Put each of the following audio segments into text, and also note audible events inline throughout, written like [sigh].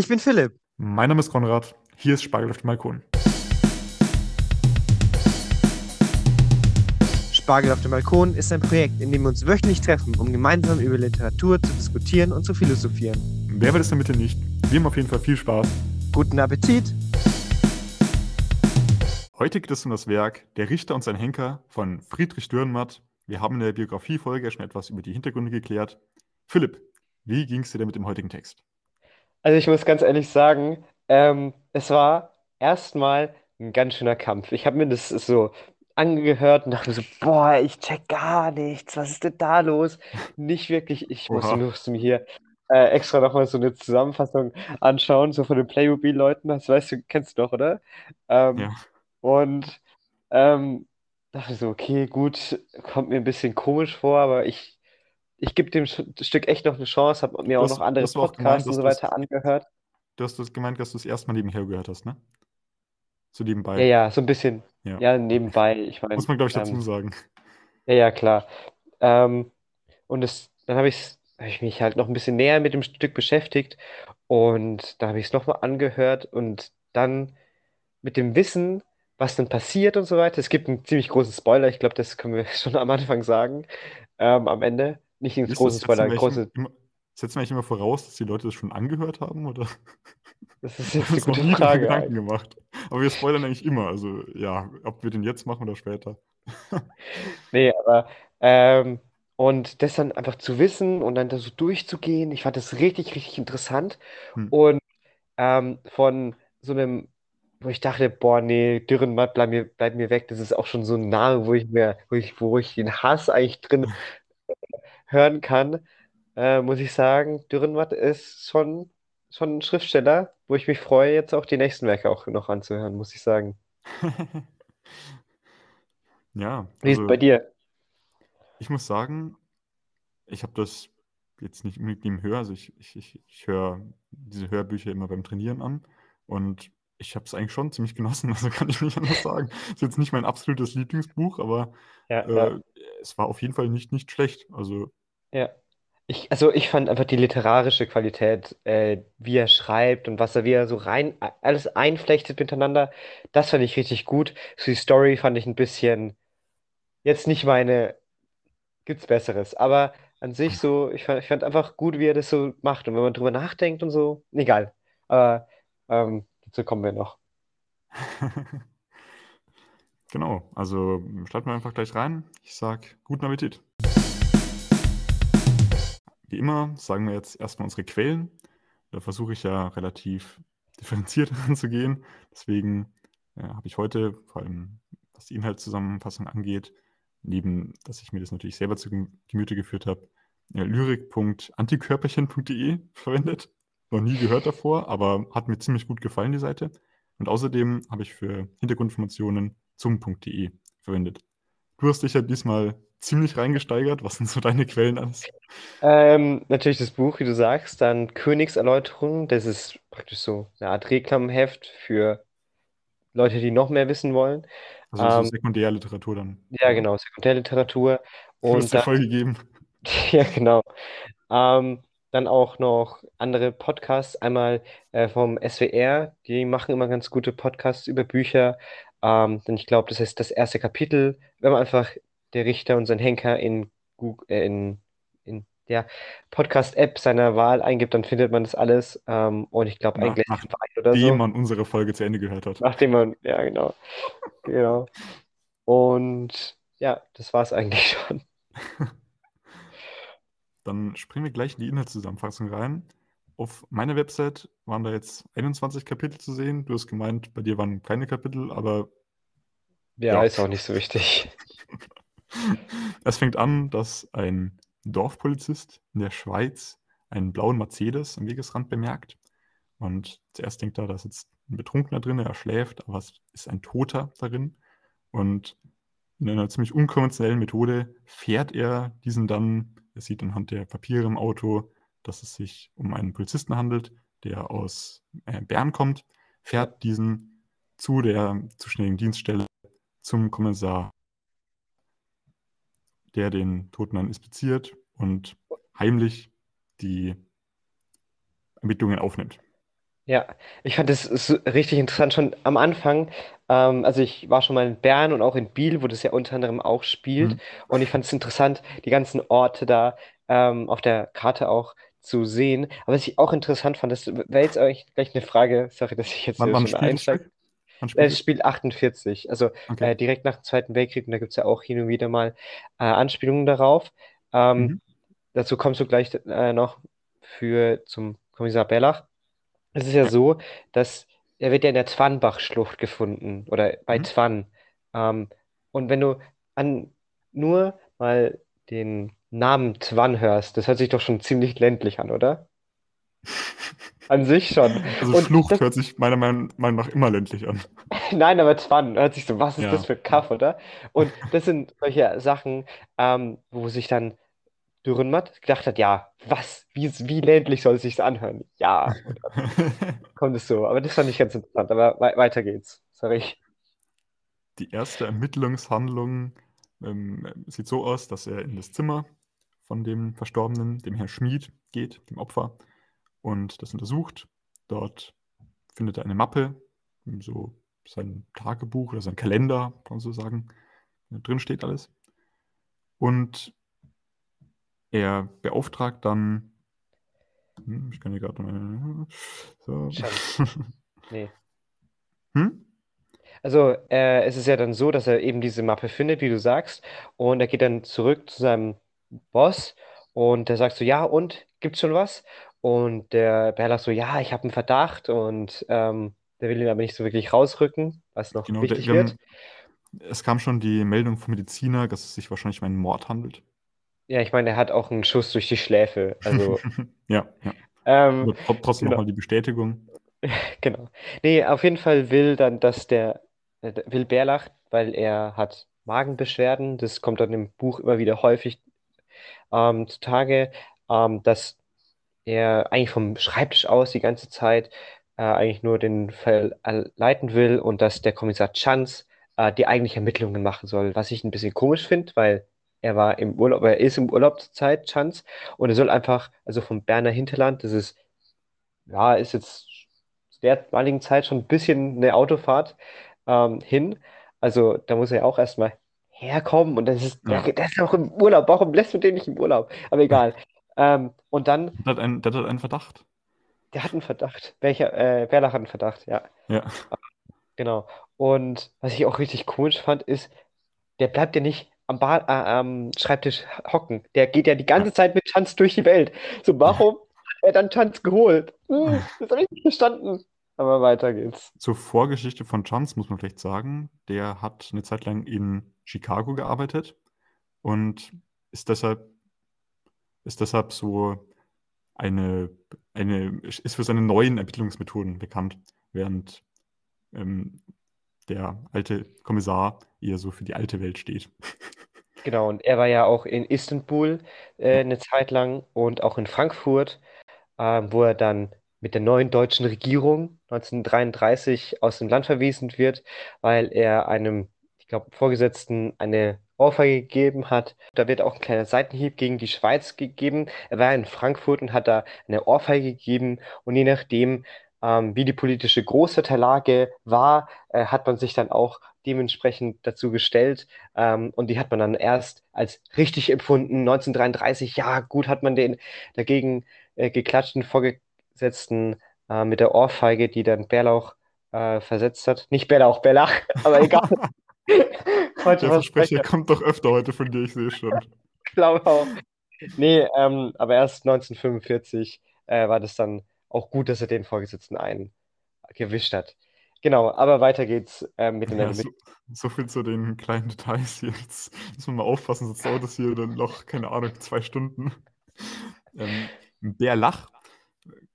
Ich bin Philipp. Mein Name ist Konrad. Hier ist Spargel auf dem Balkon. Spargel auf dem Balkon ist ein Projekt, in dem wir uns wöchentlich treffen, um gemeinsam über Literatur zu diskutieren und zu philosophieren. Wer will es damit nicht? Wir haben auf jeden Fall viel Spaß. Guten Appetit! Heute geht es um das Werk Der Richter und sein Henker von Friedrich Dürrenmatt. Wir haben in der Biografiefolge schon etwas über die Hintergründe geklärt. Philipp, wie ging es dir denn mit dem heutigen Text? Also ich muss ganz ehrlich sagen, ähm, es war erstmal ein ganz schöner Kampf. Ich habe mir das so angehört und dachte mir so, boah, ich check gar nichts, was ist denn da los? Nicht wirklich, ich musste, musste mir hier äh, extra nochmal so eine Zusammenfassung anschauen, so von den Playmobil-Leuten, das weißt du, kennst du doch, oder? Ähm, Ja. und ähm, dachte so, okay, gut, kommt mir ein bisschen komisch vor, aber ich, ich gebe dem Stück echt noch eine Chance, habe mir Du auch noch andere auch gemeint, Podcasts und so weiter angehört. du hast das gemeint, dass du es erstmal nebenher gehört hast, ne? So Ja, nebenbei. ja, so ein bisschen, Ja. ja, nebenbei, ich meine, Muss man, glaube ich, dazu ähm, sagen. ja, ja, klar. Ähm, und es, dann habe ich, hab ich mich halt noch ein bisschen näher mit dem Stück beschäftigt und da habe ich es nochmal angehört und dann mit dem Wissen, was dann passiert und so weiter. Es gibt einen ziemlich großen Spoiler, ich glaube, das können wir [laughs] schon am Anfang sagen, ähm, am Ende. Nicht Setzen wir Spoiler, große, immer, setzen wir eigentlich immer voraus, dass die Leute das schon angehört haben? Oder das ist jetzt [laughs] eine gute Frage Gedanken gemacht? Aber wir spoilern eigentlich immer. Also ja, ob wir den jetzt machen oder später. [laughs] Nee, aber ähm, und das dann einfach zu wissen und dann da so durchzugehen, ich fand das richtig, richtig interessant. Hm. Und ähm, von so einem, wo ich dachte, boah, nee, Dürrenmatt, bleib mir, bleib mir weg, das ist auch schon so ein Name, wo ich mir, wo ich, wo ich den Hass eigentlich drin [laughs] hören kann, äh, muss ich sagen, Dürrenmatt ist schon, schon ein Schriftsteller, wo ich mich freue, jetzt auch die nächsten Werke auch noch anzuhören, muss ich sagen. [laughs] Ja, Wie ist es bei also dir? ich muss sagen, ich habe das jetzt nicht unbedingt im Hör, also ich, ich, ich, ich höre diese Hörbücher immer beim Trainieren an und ich habe es eigentlich schon ziemlich genossen, [laughs] also kann ich nicht anders sagen. Ist jetzt nicht mein absolutes Lieblingsbuch, aber Ja, ja, äh, es war auf jeden Fall nicht, nicht schlecht. Also ja. Ich, also ich fand einfach die literarische Qualität, äh, wie er schreibt und was er, wie er so rein, alles einflechtet miteinander, das fand ich richtig gut. So die Story fand ich ein bisschen, jetzt nicht meine, gibt's Besseres, aber an sich so, ich fand, ich fand einfach gut, wie er das so macht und wenn man drüber nachdenkt und so, egal. Aber ähm, dazu kommen wir noch. [laughs] genau, also starten wir einfach gleich rein. Ich sag guten Appetit. Wie immer sagen wir jetzt erstmal unsere Quellen. Da versuche ich ja relativ differenziert [laughs] ranzugehen. Deswegen äh, habe ich heute, vor allem was die Inhaltszusammenfassung angeht, neben, dass ich mir das natürlich selber zu Gem- Gemüte geführt habe, äh, lyrik.antikörperchen.de [laughs] verwendet. Noch nie gehört davor, aber hat mir ziemlich gut gefallen, die Seite. Und außerdem habe ich für Hintergrundinformationen zum.de verwendet. Du hast dich ja diesmal ziemlich reingesteigert. Was sind so deine Quellen alles? Ähm, natürlich das Buch, wie du sagst, dann Königserläuterung, das ist praktisch so eine Art Reklamheft für Leute, die noch mehr wissen wollen. Also so Ähm, Sekundärliteratur dann. ja, genau, Sekundärliteratur. Und dann, voll gegeben. [laughs] ja, genau. Ähm, dann auch noch andere Podcasts, einmal äh, vom SWR, die machen immer ganz gute Podcasts über Bücher. Ähm, denn ich glaube, das ist das erste Kapitel, wenn man einfach der Richter und sein Henker in, Google, äh, in, in der Podcast-App seiner Wahl eingibt, dann findet man das alles. Ähm, und ich glaube, ein Gläschen Wein oder nachdem so. man unsere Folge zu Ende gehört hat. Nachdem man, ja, genau, genau. Und ja, das war es eigentlich [laughs] schon. [laughs] Dann springen wir gleich in die Inhaltszusammenfassung rein. Auf meiner Website waren da jetzt 21 Kapitel zu sehen. Du hast gemeint, bei dir waren keine Kapitel, aber Ja, ja. ist auch nicht so wichtig. [laughs] [laughs] Es fängt an, dass ein Dorfpolizist in der Schweiz einen blauen Mercedes am Wegesrand bemerkt. Und zuerst denkt er, da ist jetzt ein Betrunkener drin, er schläft, aber es ist ein Toter darin. Und in einer ziemlich unkonventionellen Methode fährt er diesen dann, er sieht anhand der Papiere im Auto, dass es sich um einen Polizisten handelt, der aus äh, Bern kommt, fährt diesen zu der zuständigen Dienststelle zum Kommissar, der den Toten dann inspiziert und heimlich die Ermittlungen aufnimmt. Ja, ich fand das richtig interessant schon am Anfang. Ähm, also ich war schon mal in Bern und auch in Biel, wo das ja unter anderem auch spielt. Mhm. Und ich fand es interessant, die ganzen Orte da ähm, auf der Karte auch zu sehen. Aber was ich auch interessant fand, das wäre jetzt eigentlich gleich eine Frage, sorry, dass ich jetzt Wann, hier wann schon einsteige. Äh, spielt Es spielt 48, also Okay. äh, direkt nach dem Zweiten Weltkrieg. Und da gibt es ja auch hin und wieder mal äh, Anspielungen darauf. Ähm, Mhm. dazu kommst du gleich äh, noch für zum Kommissar Bellach. Es ist ja so, dass er wird ja in der Zwanbach-Schlucht gefunden oder bei Mhm. Zwann. Ähm, und wenn du an nur mal den Namen Zwann hörst, das hört sich doch schon ziemlich ländlich an, oder? [laughs] An sich schon. Also Und Schlucht das, hört sich meiner Meinung nach immer ländlich an. [laughs] nein, aber Zwann hört sich so, was ist das Ja, für ein ja. Kaff, oder? Und das sind solche Sachen, ähm, wo sich dann Dürrenmatt gedacht hat, ja, was, wie, wie ländlich soll es sich anhören? Ja, [laughs] kommt es so. Aber das fand ich ganz interessant. Aber wei- weiter geht's. Sorry. Die erste Ermittlungshandlung ähm, sieht so aus, dass er in das Zimmer von dem Verstorbenen, dem Herrn Schmid, geht, dem Opfer, und das untersucht. Dort findet er eine Mappe, so sein Tagebuch oder sein Kalender, kann man so sagen. Drin steht alles. Und er beauftragt dann, hm, ich kann hier gerade mal, so. Nee. [laughs] hm? Also, äh, es ist ja dann so, dass er eben diese Mappe findet, wie du sagst, und er geht dann zurück zu seinem Boss und der sagt so, ja, und, gibt's schon was? Und der Bärlach so, ja, ich habe einen Verdacht und ähm, der will ihn aber nicht so wirklich rausrücken, was noch Genau, der, wichtig wir wird. haben, es kam schon die Meldung vom Mediziner, dass es sich wahrscheinlich um einen Mord handelt. Ja, ich meine, er hat auch einen Schuss durch die Schläfe, also, [laughs] Ja, ja. ähm, trotzdem genau. nochmal die Bestätigung. [laughs] Genau. Nee, auf jeden Fall will dann, dass der, äh, will Bärlach, weil er hat Magenbeschwerden, das kommt dann im Buch immer wieder häufig ähm, zutage, ähm, dass er eigentlich vom Schreibtisch aus die ganze Zeit äh, eigentlich nur den Fall leiten will und dass der Kommissar Chance äh, die eigentlichen Ermittlungen machen soll, was ich ein bisschen komisch finde, weil er war im Urlaub, er ist im Urlaub zurzeit, Chance, und er soll einfach, also vom Berner Hinterland, das ist ja, ist jetzt zu der damaligen Zeit schon ein bisschen eine Autofahrt ähm, hin. Also da muss er ja auch erstmal herkommen und das ist, der, Ja. der ist auch im Urlaub. Warum lässt man den nicht im Urlaub? Aber egal. Ähm, und dann, Der hat einen, der hat einen Verdacht. der hat einen Verdacht. Welcher, äh, Berlach hat einen Verdacht, ja, Ja. genau. Und was ich auch richtig komisch fand, ist, der bleibt ja nicht am, Bar, äh, am Schreibtisch hocken. Der geht ja die ganze. Zeit mit Tanz durch die Welt. So, warum hat er dann Tanz geholt? Hm, das habe ich nicht verstanden. Aber weiter geht's. Zur Vorgeschichte von Chance muss man vielleicht sagen, der hat eine Zeit lang in Chicago gearbeitet und ist deshalb, ist deshalb so eine, eine, ist für seine neuen Ermittlungsmethoden bekannt, während ähm, der alte Kommissar eher so für die alte Welt steht. [laughs] Genau, und er war ja auch in Istanbul äh, eine Zeit lang und auch in Frankfurt, ähm, wo er dann mit der neuen deutschen Regierung 1933 aus dem Land verwiesen wird, weil er einem, ich glaube, Vorgesetzten eine Ohrfeige gegeben hat. Da wird auch ein kleiner Seitenhieb gegen die Schweiz gegeben. Er war in Frankfurt und hat da eine Ohrfeige gegeben und je nachdem, ähm, wie die politische Großwetterlage war, äh, hat man sich dann auch dementsprechend dazu gestellt. Ähm, und die hat man dann erst als richtig empfunden. 1933, ja, gut hat man den dagegen äh, geklatschten Vorgesetzten äh, mit der Ohrfeige, die dann Bärlauch äh, versetzt hat. Nicht Bärlauch, Bärlach, [laughs] aber egal. [laughs] [laughs] Heute Der Versprecher kommt doch öfter heute von dir, ich sehe schon. [laughs] glaube auch. Nee, ähm, aber erst 1945 äh, war das dann auch gut, dass er den Vorgesetzten eingewischt hat. Genau, aber weiter geht's äh, mit den Ja, so, so viel zu den kleinen Details hier. Jetzt muss man mal aufpassen, sonst dauert das hier dann noch, keine Ahnung, zwei Stunden. [laughs] Ähm, Bärlach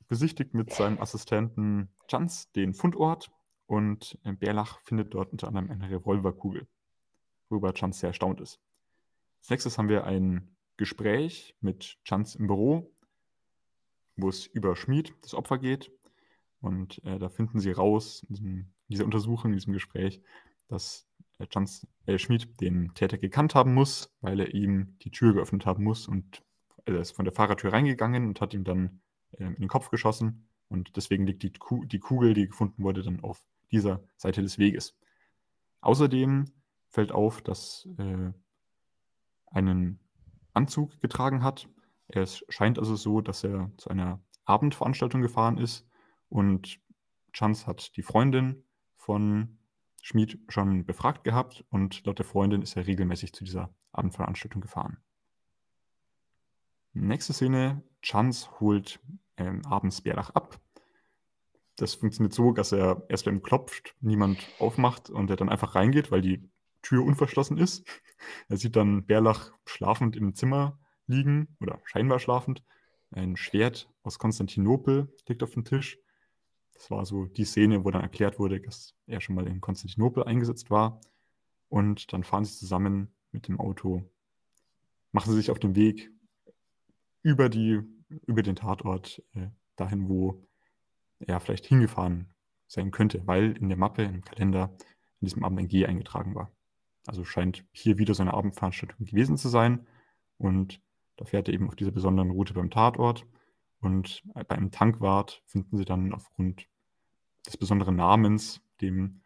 besichtigt mit seinem Assistenten Chance den Fundort und äh, Bärlach findet dort unter anderem eine Revolverkugel, worüber Chance sehr erstaunt ist. Als nächstes haben wir ein Gespräch mit Chance im Büro, wo es über Schmied, das Opfer, geht. Und äh, da finden sie raus, in, diesem, in dieser Untersuchung, in diesem Gespräch, dass äh, Chance, äh, Schmied den Täter gekannt haben muss, weil er ihm die Tür geöffnet haben muss. Und er ist von der Fahrertür reingegangen und hat ihm dann äh, in den Kopf geschossen. Und deswegen liegt die, Ku die Kugel, die gefunden wurde, dann auf dieser Seite des Weges. Außerdem fällt auf, dass äh, einen Anzug getragen hat. Es scheint also so, dass er zu einer Abendveranstaltung gefahren ist und Chance hat die Freundin von Schmid schon befragt gehabt und laut der Freundin ist er regelmäßig zu dieser Abendveranstaltung gefahren. Nächste Szene, Chance holt ähm, abends Bärlach ab. Das funktioniert so, dass er erst beim klopft, niemand aufmacht und er dann einfach reingeht, weil die Tür unverschlossen ist. [laughs] Er sieht dann Bärlach schlafend im Zimmer liegen oder scheinbar schlafend. Ein Schwert aus Konstantinopel liegt auf dem Tisch. Das war so die Szene, wo dann erklärt wurde, dass er schon mal in Konstantinopel eingesetzt war. Und dann fahren sie zusammen mit dem Auto, machen sie sich auf den Weg über, die, über den Tatort, äh, dahin, wo er vielleicht hingefahren sein könnte, weil in der Mappe, im Kalender, in diesem Abend ein G eingetragen war. Also scheint hier wieder so eine Abendveranstaltung gewesen zu sein. Und da fährt er eben auf dieser besonderen Route beim Tatort. Und bei einem Tankwart finden sie dann aufgrund des besonderen Namens, dem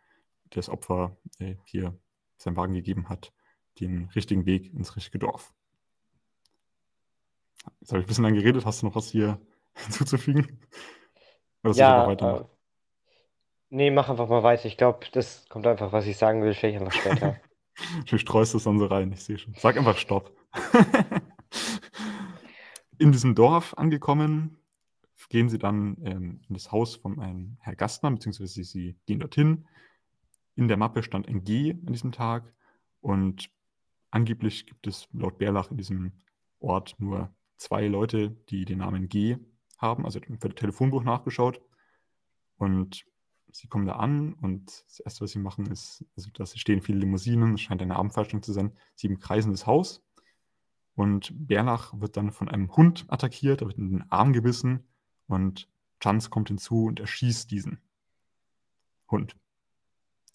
das Opfer äh, hier seinen Wagen gegeben hat, den richtigen Weg ins richtige Dorf. Jetzt habe ich ein bisschen lang geredet. Hast du noch was hier [laughs] hinzuzufügen? Oder ja, äh, nee, mach einfach mal weiter. Ich glaube, das kommt einfach, was ich sagen will, vielleicht einfach später. [laughs] du streust es dann so rein, ich sehe schon. Sag einfach Stopp. [laughs] in diesem Dorf angekommen, gehen sie dann ähm, in das Haus von einem Herr Gastmann, beziehungsweise sie gehen dorthin. In der Mappe stand ein G an diesem Tag und angeblich gibt es laut Bärlach in diesem Ort nur zwei Leute, die den Namen G haben, also für das Telefonbuch nachgeschaut. Und sie kommen da an und das Erste, was sie machen, ist, also da stehen viele Limousinen, es scheint eine Abendveranstaltung zu sein, sie kreisen das Haus. Und Bärlach wird dann von einem Hund attackiert, er wird in den Arm gebissen und Chance kommt hinzu und erschießt diesen Hund.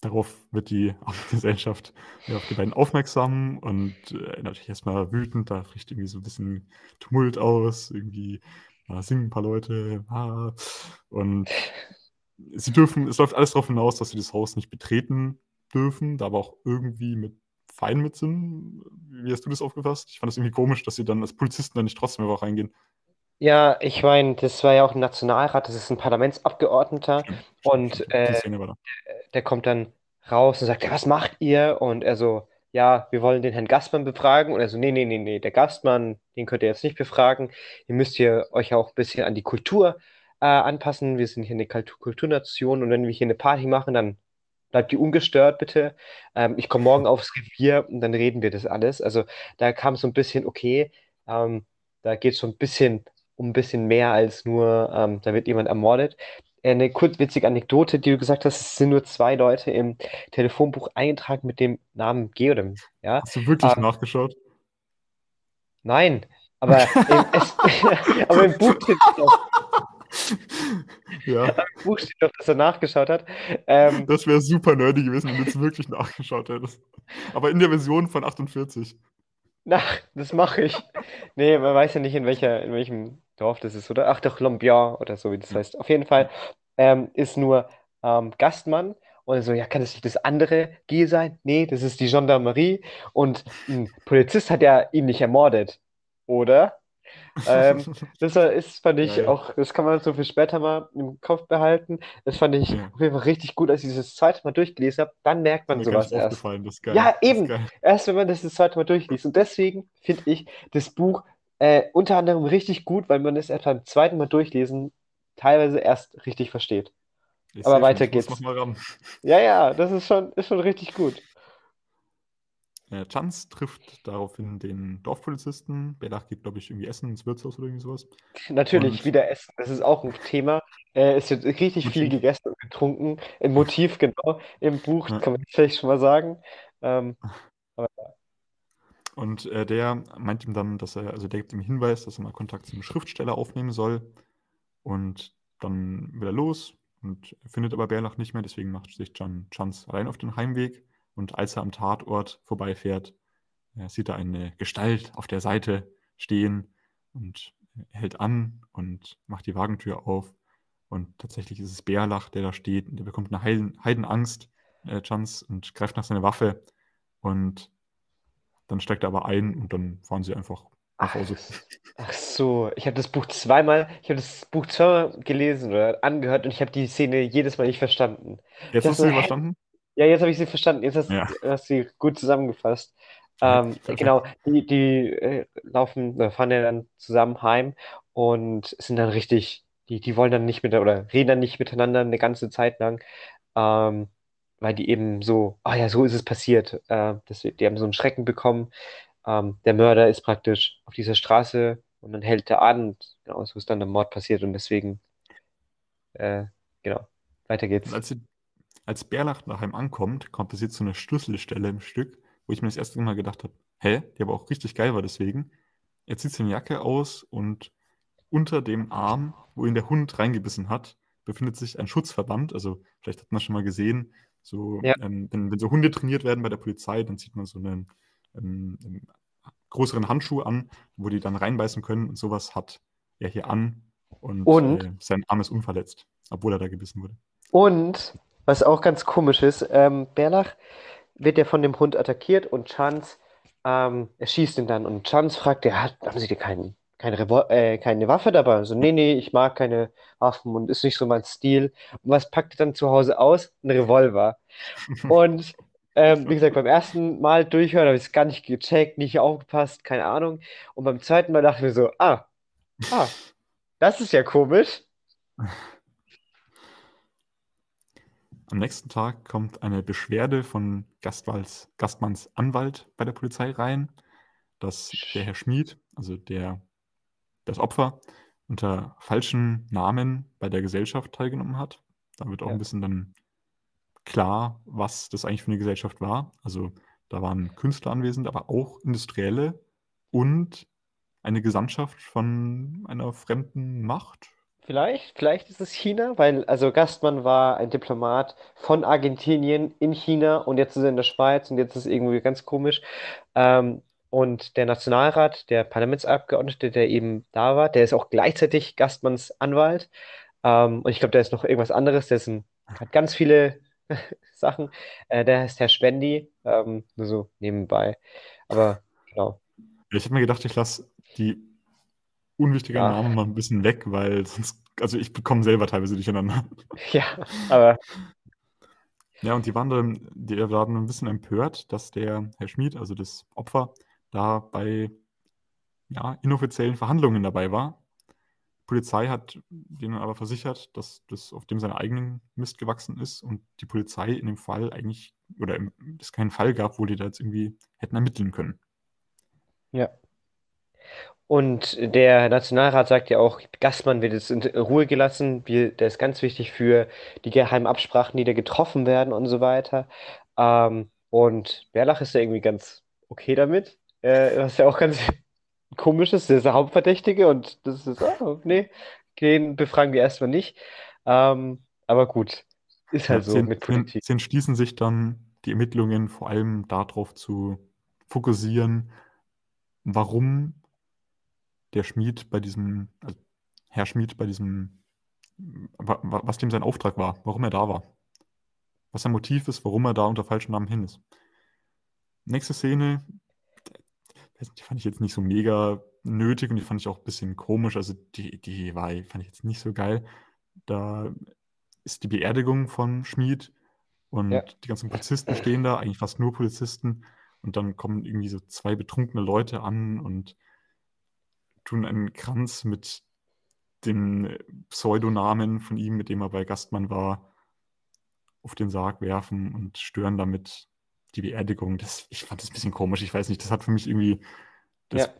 Darauf wird die [laughs] Gesellschaft auf die beiden aufmerksam und äh, natürlich erstmal wütend, da bricht irgendwie so ein bisschen Tumult aus, irgendwie ja, singen ein paar Leute, ah, und sie dürfen, es läuft alles darauf hinaus, dass sie das Haus nicht betreten dürfen, da aber auch irgendwie mit fein mit sind. Wie hast du das aufgefasst? Ich fand das irgendwie komisch, dass sie dann als Polizisten dann nicht trotzdem einfach reingehen. Ja, ich meine, das war ja auch ein Nationalrat, das ist ein Parlamentsabgeordneter Stimmt, und äh, der kommt dann raus und sagt, ja, was macht ihr? Und er so, ja, wir wollen den Herrn Gastmann befragen. Und er so, nee, nee, nee, nee, der Gastmann, den könnt ihr jetzt nicht befragen. Ihr müsst hier euch auch ein bisschen an die Kultur äh, anpassen. Wir sind hier eine Kulturnation und wenn wir hier eine Party machen, dann bleibt die ungestört bitte. Ähm, ich komme morgen aufs Revier und dann reden wir das alles. Also da kam so ein bisschen, okay, ähm, da geht es so ein bisschen um ein bisschen mehr als nur, ähm, da wird jemand ermordet. Eine kurzwitzige Anekdote, die du gesagt hast, es sind nur zwei Leute im Telefonbuch eingetragen mit dem Namen Geodem. Ja? Hast du wirklich ähm, nachgeschaut? Nein, aber, im, [laughs] es, [laughs] aber im Buch steht doch. Ja. [laughs] Im Buch steht doch, dass er nachgeschaut hat. Ähm, das wäre super nerdy gewesen, wenn du es wirklich nachgeschaut hättest. Aber in der Version von 48. Na, das mache ich. Nee, man weiß ja nicht, in welcher, in welchem Dorf das ist, oder? Ach doch, Lombian oder so, wie das heißt. Auf jeden Fall ähm, ist nur ähm, Gastmann. Und so, ja, kann das nicht das andere G sein? Nee, das ist die Gendarmerie. Und ein Polizist hat ja ihn nicht ermordet, oder? Ähm, [laughs] das ist, fand ich ja, auch, das kann man so für später mal im Kopf behalten. Das fand ich ja. auf jeden Fall richtig gut, als ich das zweite Mal durchgelesen habe. Dann merkt man sowas erst. Ja, eben. Erst wenn man das das zweite Mal durchliest. Und deswegen finde ich das Buch äh, unter anderem richtig gut, weil man es erst beim zweiten Mal durchlesen teilweise erst richtig versteht. Ich Aber weiter geht's. Ja, ja, das ist schon, ist schon richtig gut. Äh, Chance trifft daraufhin den Dorfpolizisten. Bellach geht, glaube ich, irgendwie essen ins Wirtshaus oder irgendwie sowas. Natürlich, und wieder essen. Das ist auch ein Thema. Äh, es wird richtig Motiv. viel gegessen und getrunken. Ein Motiv, [laughs] genau, im Buch, ja. kann man vielleicht schon mal sagen. Ähm, [laughs] aber, und äh, der meint ihm dann, dass er, also der gibt ihm Hinweis, dass er mal Kontakt zum Schriftsteller aufnehmen soll. Und dann will er los und findet aber Bärlach nicht mehr, deswegen macht sich John Chance allein auf den Heimweg. Und als er am Tatort vorbeifährt, äh, sieht er eine Gestalt auf der Seite stehen und hält an und macht die Wagentür auf. Und tatsächlich ist es Bärlach, der da steht. Und der bekommt eine Heiden, Heidenangst, äh, Chance, und greift nach seiner Waffe. Und dann steigt er aber ein und dann fahren sie einfach nach Hause. Ach so, ich habe das Buch zweimal, ich habe das Buch zweimal gelesen oder angehört und ich habe die Szene jedes Mal nicht verstanden. Jetzt hast du sie verstanden? Ja, jetzt habe ich sie verstanden. Jetzt hast, Ja. hast sie gut zusammengefasst. Ähm, genau, die, die äh, laufen, äh, fahren ja dann zusammen heim und sind dann richtig, die, die wollen dann nicht mit oder reden dann nicht miteinander eine ganze Zeit lang, ähm, weil die eben so, ah ja, so ist es passiert. Äh, das, die haben so einen Schrecken bekommen. Ähm, der Mörder ist praktisch auf dieser Straße und dann hält er an und genau, so ist dann der Mord passiert und deswegen, äh, genau, weiter geht's. Und als, sie, als Bärlach daheim ankommt, kommt passiert so eine Schlüsselstelle im Stück, wo ich mir das erste Mal gedacht habe, hä, die aber auch richtig geil war deswegen. Er zieht seine Jacke aus und unter dem Arm, wo ihn der Hund reingebissen hat, befindet sich ein Schutzverband. Also vielleicht hat man schon mal gesehen, so, Ja. ähm, wenn, wenn so Hunde trainiert werden bei der Polizei, dann zieht man so einen, ähm, einen größeren Handschuh an, wo die dann reinbeißen können und sowas hat er hier an und, Und? äh, sein Arm ist unverletzt, obwohl er da gebissen wurde. Und, was auch ganz komisch ist, ähm, Bärlach wird ja von dem Hund attackiert und Chance ähm, erschießt ihn dann. Und Chance fragt, ja, haben Sie dir keinen, keine, Revol äh, keine Waffe dabei? Und so, nee, nee, ich mag keine Waffen und ist nicht so mein Stil. Und was packt er dann zu Hause aus? Ein Revolver. [laughs] Und ähm, wie gesagt, beim ersten Mal durchhören habe ich es gar nicht gecheckt, nicht aufgepasst, keine Ahnung. Und beim zweiten Mal dachte ich mir so, ah, ah, das ist ja komisch. [laughs] Am nächsten Tag kommt eine Beschwerde von Gastwals, Gastmanns Anwalt bei der Polizei rein, dass der Herr Schmid, also der, das Opfer, unter falschen Namen bei der Gesellschaft teilgenommen hat. Da wird auch Ja. ein bisschen dann klar, was das eigentlich für eine Gesellschaft war. Also da waren Künstler anwesend, aber auch Industrielle und eine Gesandtschaft von einer fremden Macht. Vielleicht, vielleicht ist es China, weil also Gastmann war ein Diplomat von Argentinien in China und jetzt ist er in der Schweiz und jetzt ist es irgendwie ganz komisch. Ähm, und der Nationalrat, der Parlamentsabgeordnete, der eben da war, der ist auch gleichzeitig Gastmanns Anwalt. Ähm, und ich glaube, der ist noch irgendwas anderes, der ein, hat ganz viele [laughs] Sachen. Äh, der heißt Herr Spendi, ähm, nur so nebenbei. Aber genau. Ich habe mir gedacht, ich lasse die unwichtigen Ja. Namen mal ein bisschen weg, weil sonst, also ich bekomme selber teilweise durcheinander. [laughs] Ja, aber Ja, und die waren dann, die waren ein bisschen empört, dass der Herr Schmid, also das Opfer, da bei ja, inoffiziellen Verhandlungen dabei war. Die Polizei hat denen aber versichert, dass das auf dem seinen eigenen Mist gewachsen ist und die Polizei in dem Fall eigentlich, oder es keinen Fall gab, wo die da jetzt irgendwie hätten ermitteln können. Ja. Und der Nationalrat sagt ja auch, Gastmann wird jetzt in Ruhe gelassen. Wir, der ist ganz wichtig für die geheimen Absprachen, die da getroffen werden und so weiter. Ähm, und Bärlach ist ja irgendwie ganz okay damit. Äh, was ja auch ganz [laughs] komisch ist. Der ist der Hauptverdächtige und das ist, ah, nee, den befragen wir erstmal nicht. Ähm, aber gut, ist halt Ja, so mit Politik. sie entschließen sich dann, die Ermittlungen vor allem darauf zu fokussieren, warum der Schmied bei diesem, also Herr Schmied bei diesem, wa- wa- was dem sein Auftrag war, warum er da war. Was sein Motiv ist, warum er da unter falschem Namen hin ist. Nächste Szene, die fand ich jetzt nicht so mega nötig und die fand ich auch ein bisschen komisch. Also die, die war, fand ich jetzt nicht so geil. Da ist die Beerdigung von Schmied und Ja. die ganzen Polizisten stehen da, eigentlich fast nur Polizisten. Und dann kommen irgendwie so zwei betrunkene Leute an und tun einen Kranz mit dem Pseudonamen von ihm, mit dem er bei Gastmann war, auf den Sarg werfen und stören damit die Beerdigung. Das, ich fand das ein bisschen komisch. Ich weiß nicht, das hat für mich irgendwie, das,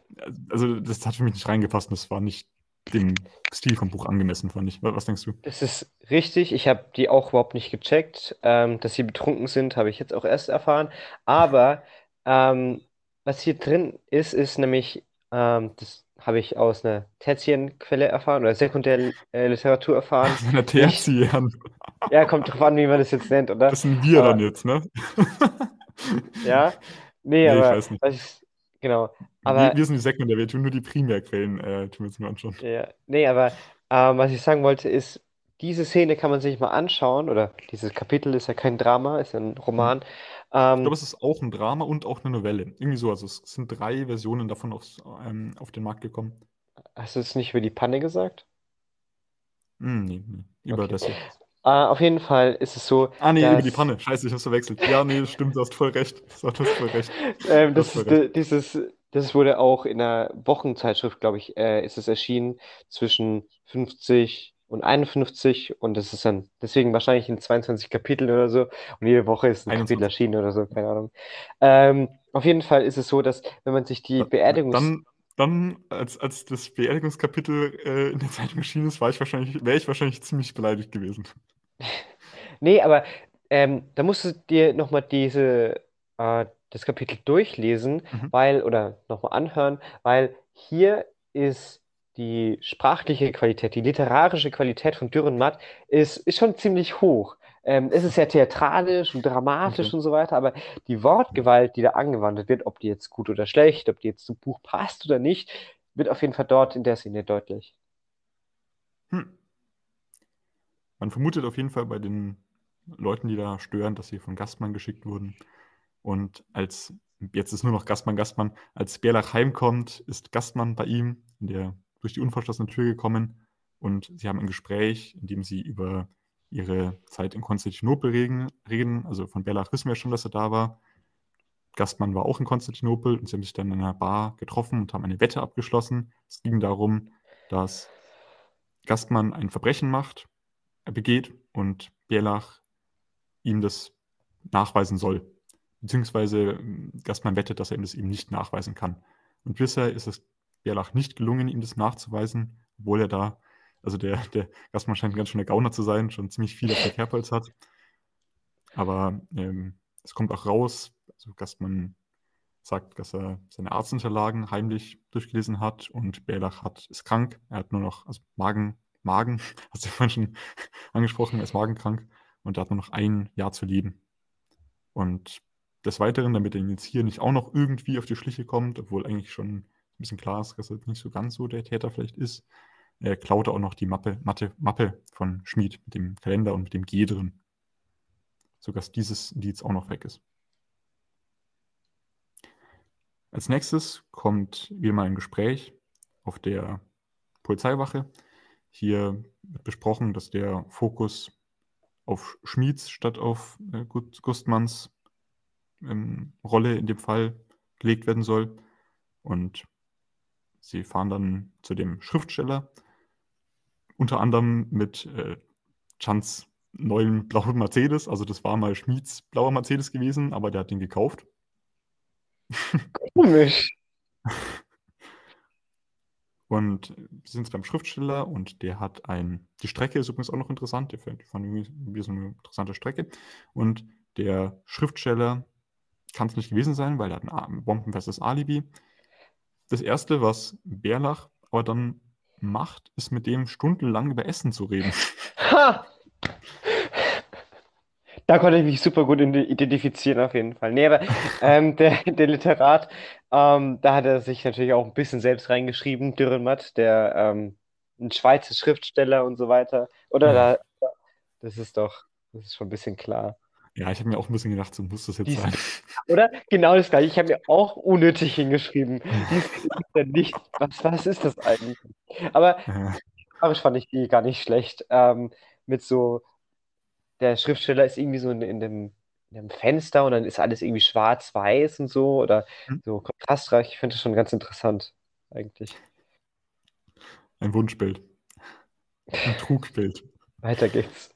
also das hat für mich nicht reingepasst und das war nicht dem Stil vom Buch angemessen, fand ich. Was denkst du? Das ist richtig. Ich habe die auch überhaupt nicht gecheckt. Ähm, dass sie betrunken sind, habe ich jetzt auch erst erfahren. Aber ähm, was hier drin ist, ist nämlich, ähm, das habe ich aus einer Tertienquelle erfahren oder Sekundärliteratur erfahren. Aus einer Tertiären. Ja, kommt drauf an, wie man das jetzt nennt, oder? Das sind wir Aber- dann jetzt, ne? [laughs] Ja? Nee, Nee, ich aber weiß nicht. ich, genau. Aber wir, wir sind die Sekundär, wir tun nur die Primärquellen, äh, tun wir uns nur anschauen. Ja, nee, aber ähm, was ich sagen wollte ist, diese Szene kann man sich mal anschauen, oder dieses Kapitel ist ja kein Drama, ist ja ein Roman. Ich Ähm, glaube, es ist auch ein Drama und auch eine Novelle. Irgendwie so. Also es sind drei Versionen davon aufs, ähm, auf den Markt gekommen. hast du es nicht über die Panne gesagt? Hm, nee, nee. Über Okay. das hier. Äh, auf jeden Fall ist es so, Ah, nee, über die dass Panne. Scheiße, ich hab's verwechselt. Ja, nee, stimmt, du hast voll recht. Du hast voll recht. ähm, das voll recht. [laughs] äh, dieses, das wurde auch in einer Wochenzeitschrift, glaube ich, äh, ist es erschienen zwischen 50 und 51 und das ist dann deswegen wahrscheinlich in 22 Kapiteln oder so und jede Woche ist ein Kapitel 21. erschienen oder so, keine Ahnung. Ähm, auf jeden Fall ist es so, dass wenn man sich die Beerdigungs... Dann, dann als, als das Beerdigungskapitel äh, in der Zeitung erschienen ist, war ich wahrscheinlich, wäre ich wahrscheinlich ziemlich beleidigt gewesen. [laughs] Nee, aber ähm, da musst du dir nochmal diese, äh, das Kapitel durchlesen, Mhm. weil, oder nochmal anhören, weil hier ist die sprachliche Qualität, die literarische Qualität von Dürrenmatt ist, ist schon ziemlich hoch. Ähm, es ist sehr theatralisch und dramatisch Okay. und so weiter, aber die Wortgewalt, die da angewandt wird, ob die jetzt gut oder schlecht, ob die jetzt zum Buch passt oder nicht, wird auf jeden Fall dort in der Szene deutlich. Hm. Man vermutet auf jeden Fall bei den Leuten, die da stören, dass sie von Gastmann geschickt wurden. Und als, jetzt ist nur noch Gastmann, Gastmann, als Berlach heimkommt, ist Gastmann bei ihm, in der, durch die unverschlossene Tür gekommen und sie haben ein Gespräch, in dem sie über ihre Zeit in Konstantinopel reden. Also von Berlach wissen wir schon, dass er da war. Gastmann war auch in Konstantinopel und sie haben sich dann in einer Bar getroffen und haben eine Wette abgeschlossen. Es ging darum, dass Gastmann ein Verbrechen macht, er begeht und Berlach ihm das nachweisen soll. Beziehungsweise ähm, Gastmann wettet, dass er ihm das eben nicht nachweisen kann. Und bisher ist es Berlach nicht gelungen, ihm das nachzuweisen, obwohl er da, also der, der Gastmann scheint ein ganz schöner Gauner zu sein, schon ziemlich viel auf der [laughs] Kerbholz hat. Aber ähm, es kommt auch raus, also Gastmann sagt, dass er seine Arztunterlagen heimlich durchgelesen hat und Berlach hat, ist krank. Er hat nur noch, also Magen, Magen, [laughs] hast du ja vorhin schon [laughs] angesprochen, er ist magenkrank und er hat nur noch ein Jahr zu leben. Und des Weiteren, damit er ihn jetzt hier nicht auch noch irgendwie auf die Schliche kommt, obwohl eigentlich schon ein bisschen klar ist, dass er nicht so ganz so der Täter vielleicht ist, er klaut auch noch die Mappe, Matte, Mappe von Schmid mit dem Kalender und mit dem G drin. Sodass dieses Indiz auch noch weg ist. Als nächstes kommt wieder mal ein Gespräch auf der Polizeiwache. Hier wird besprochen, dass der Fokus auf Schmieds statt auf äh, Gustmanns ähm, Rolle in dem Fall gelegt werden soll. Und sie fahren dann zu dem Schriftsteller, unter anderem mit äh, Chans neuen blauen Mercedes. Also das war mal Schmieds blauer Mercedes gewesen, aber der hat den gekauft. Komisch. [laughs] Und wir sind jetzt beim Schriftsteller und der hat ein, die Strecke ist übrigens auch noch interessant, der fand, irgendwie, so eine interessante Strecke. Und der Schriftsteller kann es nicht gewesen sein, weil er hat ein bombenfestes Alibi. Das erste, was Berlach aber dann macht, ist mit dem stundenlang über Essen zu reden. Ha! Da konnte ich mich super gut ide- identifizieren, auf jeden Fall. Nee, aber [laughs] ähm, der, der Literat, ähm, da hat er sich natürlich auch ein bisschen selbst reingeschrieben, Dürrenmatt, der ähm, ein Schweizer Schriftsteller und so weiter. Oder Ja. da, das ist doch, das ist schon ein bisschen klar. Ja, ich habe mir auch ein bisschen gedacht, so muss das jetzt Die- sein. [laughs] Oder? Genau das gleiche. Ich habe mir auch unnötig hingeschrieben. Dies [laughs] ist ja nicht. Was, was ist das eigentlich? Aber Literarisch fand ich die gar nicht schlecht. Ähm, mit so, der Schriftsteller ist irgendwie so in, in dem, in dem Fenster und dann ist alles irgendwie schwarz-weiß und so oder Hm. so kontrastreich. Ich finde das schon ganz interessant, eigentlich. ein Wunschbild. Ein Trugbild. Weiter geht's.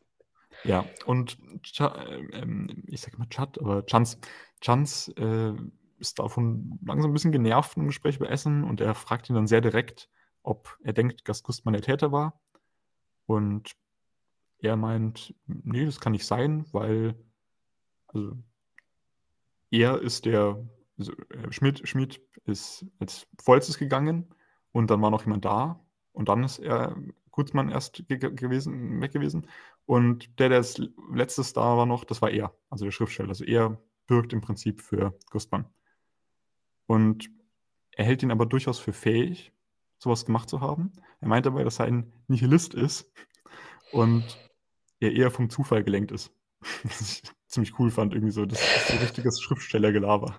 Ja, und Cha ähm, ich sag mal Chad, aber Chance, Chance äh, ist davon langsam ein bisschen genervt im Gespräch über Essen und er fragt ihn dann sehr direkt, ob er denkt, dass Gustmann der Täter war. Und er meint, nee, das kann nicht sein, weil also er ist der, also, äh, Schmidt, Schmidt ist als Vollstes gegangen und dann war noch jemand da und dann ist er Gutzmann erst ge- gewesen, weg gewesen. Und der, der als letztes da war noch, das war er, also der Schriftsteller. Also er bürgt im Prinzip für Gustmann. Und er hält ihn aber durchaus für fähig, sowas gemacht zu haben. Er meint aber, dass er ein Nihilist ist und er eher vom Zufall gelenkt ist. [laughs] Was ich ziemlich cool fand, irgendwie so. Das ist so richtiges Schriftstellergelaber.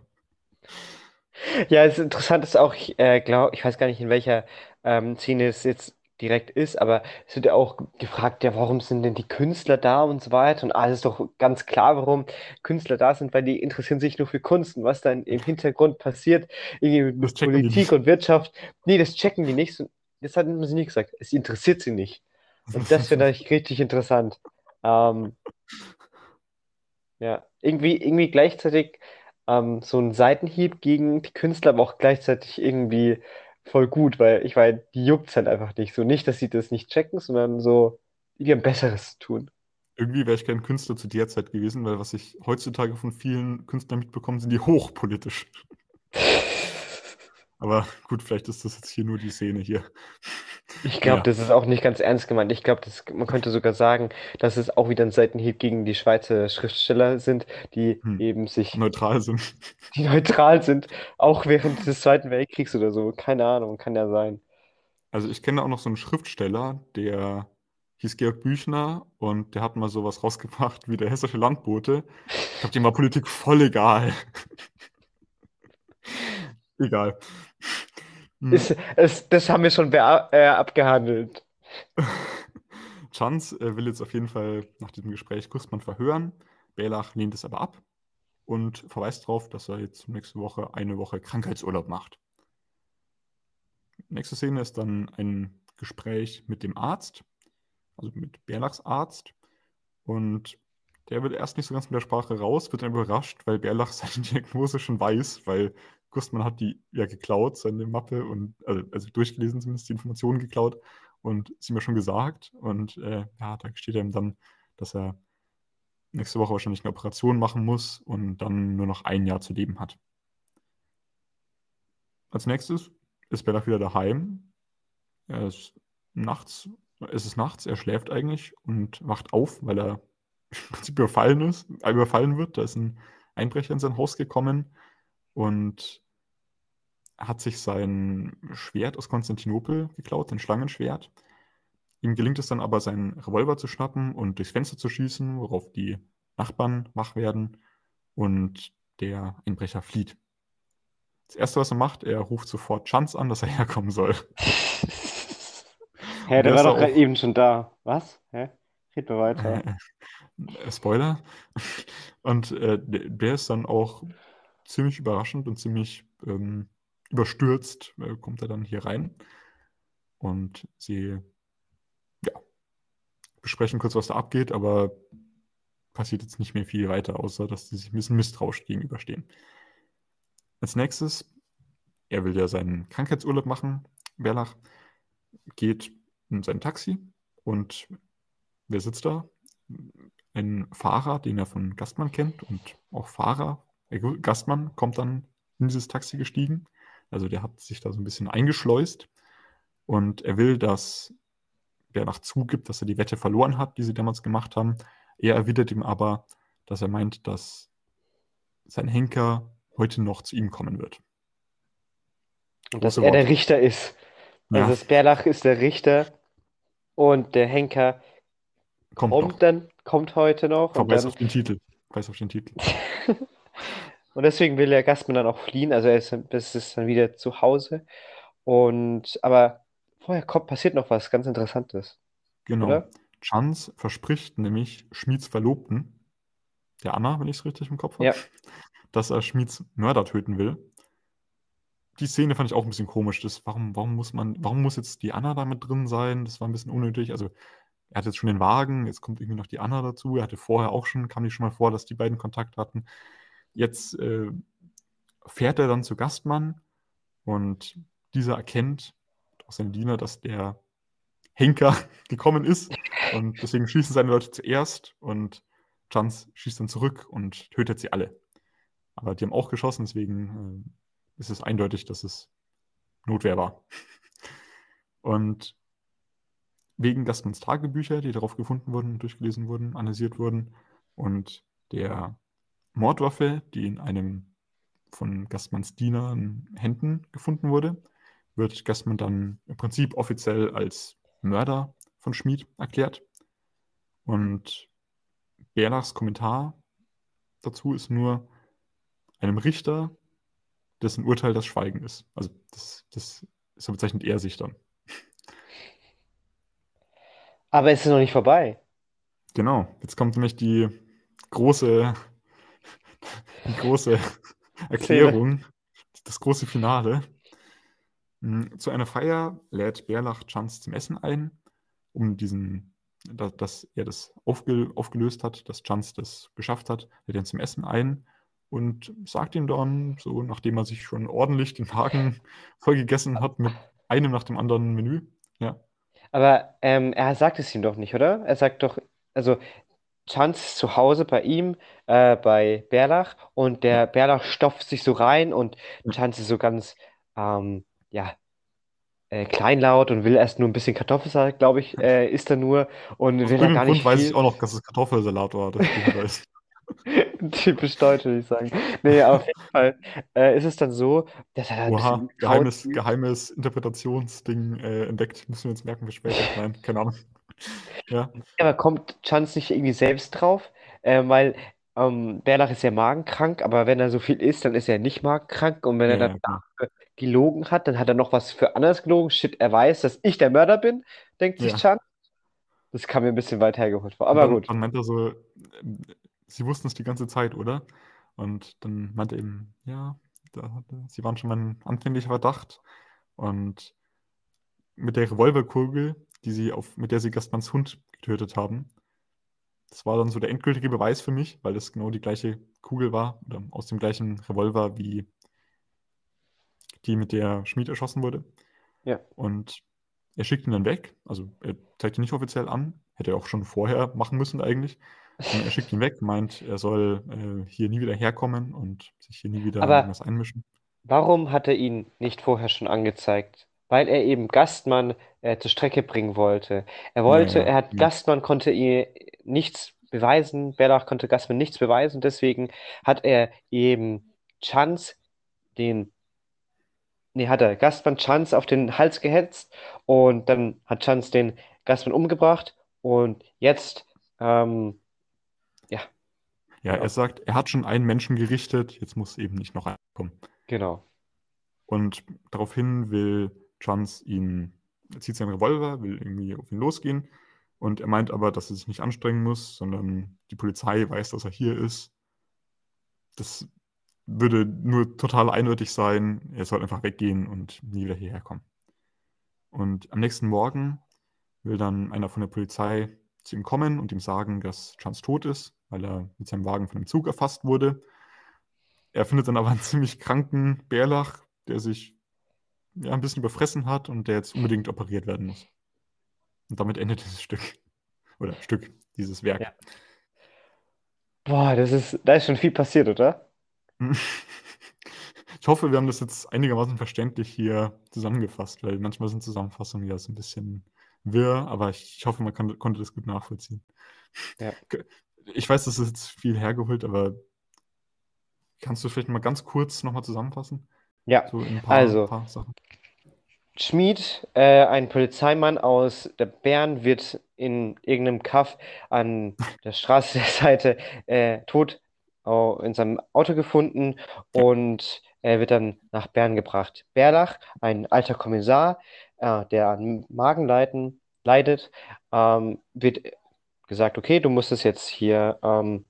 Ja, es ist interessant, ist auch, ich äh, glaube, ich weiß gar nicht, in welcher ähm, Szene es jetzt direkt ist, aber es wird ja auch gefragt, ja, warum sind denn die Künstler da und so weiter? Und alles ist doch ganz klar, warum Künstler da sind, weil die interessieren sich nur für Kunst und was dann im Hintergrund passiert, irgendwie mit Das Politik und Wirtschaft. Nee, das checken die nicht. Das hat sie nicht gesagt. Es interessiert sie nicht. Und das finde ich richtig interessant. Ähm, ja, irgendwie, irgendwie gleichzeitig ähm, so ein Seitenhieb gegen die Künstler, aber auch gleichzeitig irgendwie voll gut, weil ich meine, die juckt's halt einfach nicht. So nicht, dass sie das nicht checken, sondern so, irgendwie ein Besseres zu tun. Irgendwie wäre ich kein Künstler zu der Zeit gewesen, weil was ich heutzutage von vielen Künstlern mitbekomme, sind die hochpolitisch. [laughs] Aber gut, vielleicht ist das jetzt hier nur die Szene hier. Ich glaube, Ja. das ist auch nicht ganz ernst gemeint. Ich glaube, man könnte sogar sagen, dass es auch wieder ein Seitenhieb gegen die Schweizer Schriftsteller sind, die Hm. eben sich, Neutral sind. [laughs] die neutral sind, auch während des Zweiten Weltkriegs oder so. Keine Ahnung, kann ja sein. Also ich kenne auch noch so einen Schriftsteller, der hieß Georg Büchner und der hat mal sowas rausgebracht wie der hessische Landbote. Ich glaube, dem war Politik voll egal. [laughs] egal. Hm. Ist, es, das haben wir schon äh, abgehandelt. [laughs] Chanz äh, will jetzt auf jeden Fall nach diesem Gespräch Gustmann verhören. Bärlach lehnt es aber ab und verweist darauf, dass er jetzt nächste Woche eine Woche Krankheitsurlaub macht. Nächste Szene ist dann ein Gespräch mit dem Arzt, also mit Bärlachs Arzt. Und der wird erst nicht so ganz mit der Sprache raus, wird dann überrascht, weil Bärlach [laughs] seine Diagnose schon weiß, weil Gustmann hat die ja geklaut, seine Mappe, und also, also durchgelesen zumindest, die Informationen geklaut und ihm ja schon gesagt. Und äh, ja, da gesteht er ihm dann, dass er nächste Woche wahrscheinlich eine Operation machen muss und dann nur noch ein Jahr zu leben hat. Als nächstes ist Bellach wieder daheim. Er ist nachts, es ist nachts, er schläft eigentlich und wacht auf, weil er [laughs] im Prinzip überfallen ist, überfallen wird. Da ist ein Einbrecher in sein Haus gekommen und hat sich sein Schwert aus Konstantinopel geklaut, sein Schlangenschwert. Ihm gelingt es dann aber, seinen Revolver zu schnappen und durchs Fenster zu schießen, worauf die Nachbarn wach werden und der Einbrecher flieht. Das Erste, was er macht, er ruft sofort Chance an, dass er [laughs] herkommen soll. Hä, der der war doch auch- eben schon da. Was? Hä? Red mal weiter. [laughs] Äh, Spoiler. Und äh, der ist dann auch ziemlich überraschend und ziemlich ähm, überstürzt, äh, kommt er dann hier rein. Und sie ja, besprechen kurz, was da abgeht, aber passiert jetzt nicht mehr viel weiter, außer dass sie sich ein bisschen misstrauisch gegenüberstehen. Als nächstes, er will ja seinen Krankheitsurlaub machen, Berlach, geht in sein Taxi und wer sitzt da? Ein Fahrer, den er von Gastmann kennt und auch Fahrer, Gastmann kommt dann in dieses Taxi gestiegen. Also der hat sich da so ein bisschen eingeschleust und er will, dass Berlach zugibt, dass er die Wette verloren hat, die sie damals gemacht haben. Er erwidert ihm aber, dass er meint, dass sein Henker heute noch zu ihm kommen wird. Und dass er der Worte. Richter ist. Also Ja, das Bärlach ist der Richter und der Henker kommt kommt dann, kommt heute noch Verweis dann auf den Titel. Verweis auf den Titel. [laughs] Und deswegen will der Gastmann dann auch fliehen. Also er ist, das ist dann wieder zu Hause. Und aber vorher kommt, passiert noch was ganz Interessantes, Genau. oder? Chance verspricht nämlich Schmieds Verlobten, der Anna, wenn ich es richtig im Kopf habe, Ja. dass er Schmieds Mörder töten will. Die Szene fand ich auch ein bisschen komisch. Das, warum, warum muss man, warum muss jetzt die Anna da mit drin sein? Das war ein bisschen unnötig. Also, er hat jetzt schon den Wagen, jetzt kommt irgendwie noch die Anna dazu. Er hatte vorher auch schon, kam die schon mal vor, dass die beiden Kontakt hatten. Jetzt äh, fährt er dann zu Gastmann und dieser erkennt aus seinem Diener, dass der Henker [laughs] gekommen ist und deswegen schießen seine Leute zuerst und Chance schießt dann zurück und tötet sie alle. Aber die haben auch geschossen, deswegen äh, ist es eindeutig, dass es Notwehr war. [laughs] Und wegen Gastmanns Tagebücher, die darauf gefunden wurden, durchgelesen wurden, analysiert wurden und der Mordwaffe, die in einem von Gastmanns Dienern Händen gefunden wurde, wird Gastmann dann im Prinzip offiziell als Mörder von Schmid erklärt. Und Bärlachs Kommentar dazu ist nur einem Richter, dessen Urteil das Schweigen ist. Also das, das so bezeichnet er sich dann. Aber es ist noch nicht vorbei. Genau, jetzt kommt nämlich die große, die große [laughs] Erklärung, das große Finale. Hm, zu einer Feier lädt Bärlach Chance zum Essen ein, um diesen, da, dass er das aufge, aufgelöst hat, dass Chance das geschafft hat, lädt ihn zum Essen ein und sagt ihm dann, so nachdem er sich schon ordentlich den Magen [laughs] voll gegessen hat, mit einem nach dem anderen Menü. Ja. Aber ähm, er sagt es ihm doch nicht, oder? Er sagt doch, also Chance ist zu Hause bei ihm, äh, bei Bärlach, und der Bärlach stopft sich so rein und Chance ist so ganz, ähm, ja, äh, kleinlaut und will erst nur ein bisschen Kartoffelsalat, glaube ich, äh, isst er nur und Aus will da gar irgendeinem nicht Grund weiß viel. ich auch noch, dass es Kartoffelsalat war. Das. [laughs] [laughs] Typisch deutsch, würde ich sagen. Nee, auf jeden Fall äh, ist es dann so, dass er da ein Oha, geheimes, geheimes Interpretationsding äh, entdeckt. Müssen wir uns merken für später. Nein, keine Ahnung. Ja, Aber kommt Chance nicht irgendwie selbst drauf? Äh, weil ähm, Bärlach ist ja magenkrank, aber wenn er so viel isst, dann ist er nicht magenkrank. Und wenn er dann gelogen hat, dann hat er noch was für anderes gelogen. Shit, er weiß, dass ich der Mörder bin, denkt sich. Chance. Das kam mir ein bisschen weit hergeholt vor. Aber dann, gut. dann meint er so, ähm, sie wussten es die ganze Zeit, oder? Und dann meinte er eben, ja, da, da, sie waren schon mein anfänglicher Verdacht. Und mit der Revolverkugel, die sie auf, mit der sie Gastmanns Hund getötet haben, das war dann so der endgültige Beweis für mich, weil es genau die gleiche Kugel war, oder aus dem gleichen Revolver wie die, mit der Schmied erschossen wurde. Ja. Und er schickt ihn dann weg. Also er zeigt ihn nicht offiziell an. Hätte er auch schon vorher machen müssen eigentlich. Und er schickt ihn weg, meint, er soll äh, hier nie wieder herkommen und sich hier nie wieder Aber- irgendwas einmischen. Warum hat er ihn nicht vorher schon angezeigt? Weil er eben Gastmann äh, zur Strecke bringen wollte. Er wollte, Ja, ja. er hat Mhm. Gastmann konnte ihr nichts beweisen, Bärlach konnte Gastmann nichts beweisen, deswegen hat er eben Chance den, nee, hat er Gastmann Chance auf den Hals gehetzt und dann hat Chance den Gastmann umgebracht und jetzt, ähm, Ja, Ja. er sagt, er hat schon einen Menschen gerichtet, jetzt muss eben nicht noch einer kommen. genau. Und daraufhin will Chance ihn, er zieht seinen Revolver, will irgendwie auf ihn losgehen. Und er meint aber, dass er sich nicht anstrengen muss, sondern die Polizei weiß, dass er hier ist. Das würde nur total eindeutig sein. Er soll einfach weggehen und nie wieder hierher kommen. Und am nächsten Morgen will dann einer von der Polizei zu ihm kommen und ihm sagen, dass Chance tot ist, weil er mit seinem Wagen von einem Zug erfasst wurde. Er findet dann aber einen [laughs] ziemlich kranken Bärlach, der sich ja, ein bisschen überfressen hat und der jetzt unbedingt operiert werden muss. Und damit endet dieses Stück. Oder Stück, dieses Werk. Ja. Boah, das ist, da ist schon viel passiert, oder? [laughs] Ich hoffe, wir haben das jetzt einigermaßen verständlich hier zusammengefasst, weil manchmal sind Zusammenfassungen ja so ein bisschen wirr, aber ich hoffe, man kann, konnte das gut nachvollziehen. Ja. Ich weiß, das ist jetzt viel hergeholt, aber kannst du vielleicht mal ganz kurz nochmal zusammenfassen? Ja, So paar, also, paar. Schmied, äh, ein Polizeimann aus der Bern, wird in irgendeinem Kaff an [laughs] der Straße der Seite äh, tot au- in seinem Auto gefunden und er wird dann nach Bern gebracht. Bärlach, ein alter Kommissar, äh, der an Magenleiden leidet, ähm, wird gesagt, okay, du musst es jetzt hier ähm,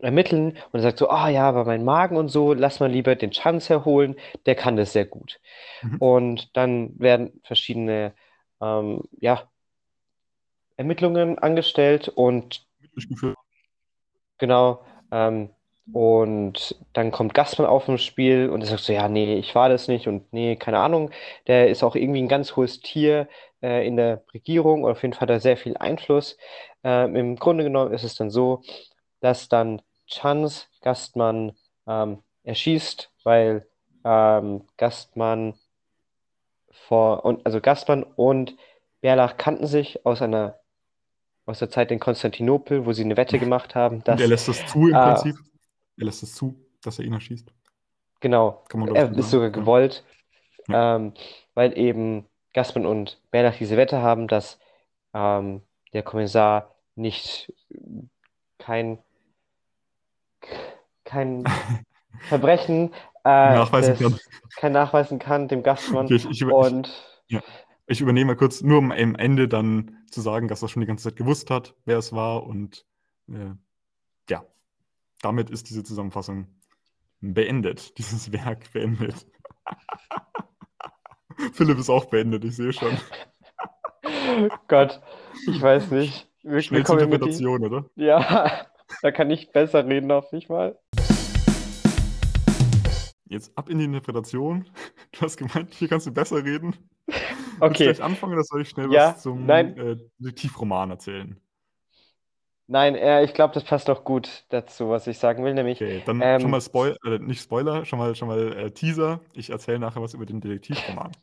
ermitteln und er sagt so, ah ja, aber mein Magen und so, lass mal lieber den Chance herholen, der kann das sehr gut. Mhm. Und dann werden verschiedene ähm, ja, Ermittlungen angestellt und genau, ähm, und dann kommt Gassmann auf ins Spiel und er sagt so, ja, nee, ich war das nicht und nee, keine Ahnung. Der ist auch irgendwie ein ganz hohes Tier äh, in der Regierung und auf jeden Fall hat er sehr viel Einfluss. Ähm, im Grunde genommen ist es dann so, dass dann Chance Gastmann ähm, erschießt, weil ähm, Gastmann vor und also Gastmann und Bärlach kannten sich aus einer aus der Zeit in Konstantinopel, wo sie eine Wette [laughs] gemacht haben, Und er dass lässt es zu im Ah. Prinzip. Er lässt es zu, dass er ihn erschießt. genau Kann man, glaub er ist so sogar gewollt, Ja. ähm, weil eben Gassmann und Bärlach diese Wette haben, dass ähm, der Kommissar nicht kein, kein [laughs] Verbrechen äh, Nachweisen kann. kein nachweisen kann, dem Gastmann. Okay, ich, ich, über, ich, Und ja. ich übernehme mal kurz, nur um am Ende dann zu sagen, dass er schon die ganze Zeit gewusst hat, wer es war. Und äh, ja, damit ist diese Zusammenfassung beendet, [laughs] dieses Werk beendet. [laughs] Philipp ist auch beendet, ich sehe schon. Gott, ich weiß nicht. Wir, wir Schnell die, Interpretation, oder? ja, da kann ich besser reden, hoffe ich mal. Jetzt ab in die Interpretation. [laughs] Du hast gemeint, hier kannst du besser reden. Willst du Okay, gleich anfangen oder soll ich schnell Ja, was zum äh, Detektivroman erzählen? nein, äh, ich glaube, das passt doch gut dazu, was ich sagen will, nämlich, Okay, dann Ähm, schon mal Spoiler, äh, nicht Spoiler, schon mal, schon mal äh, Teaser. Ich erzähle nachher was über den Detektivroman.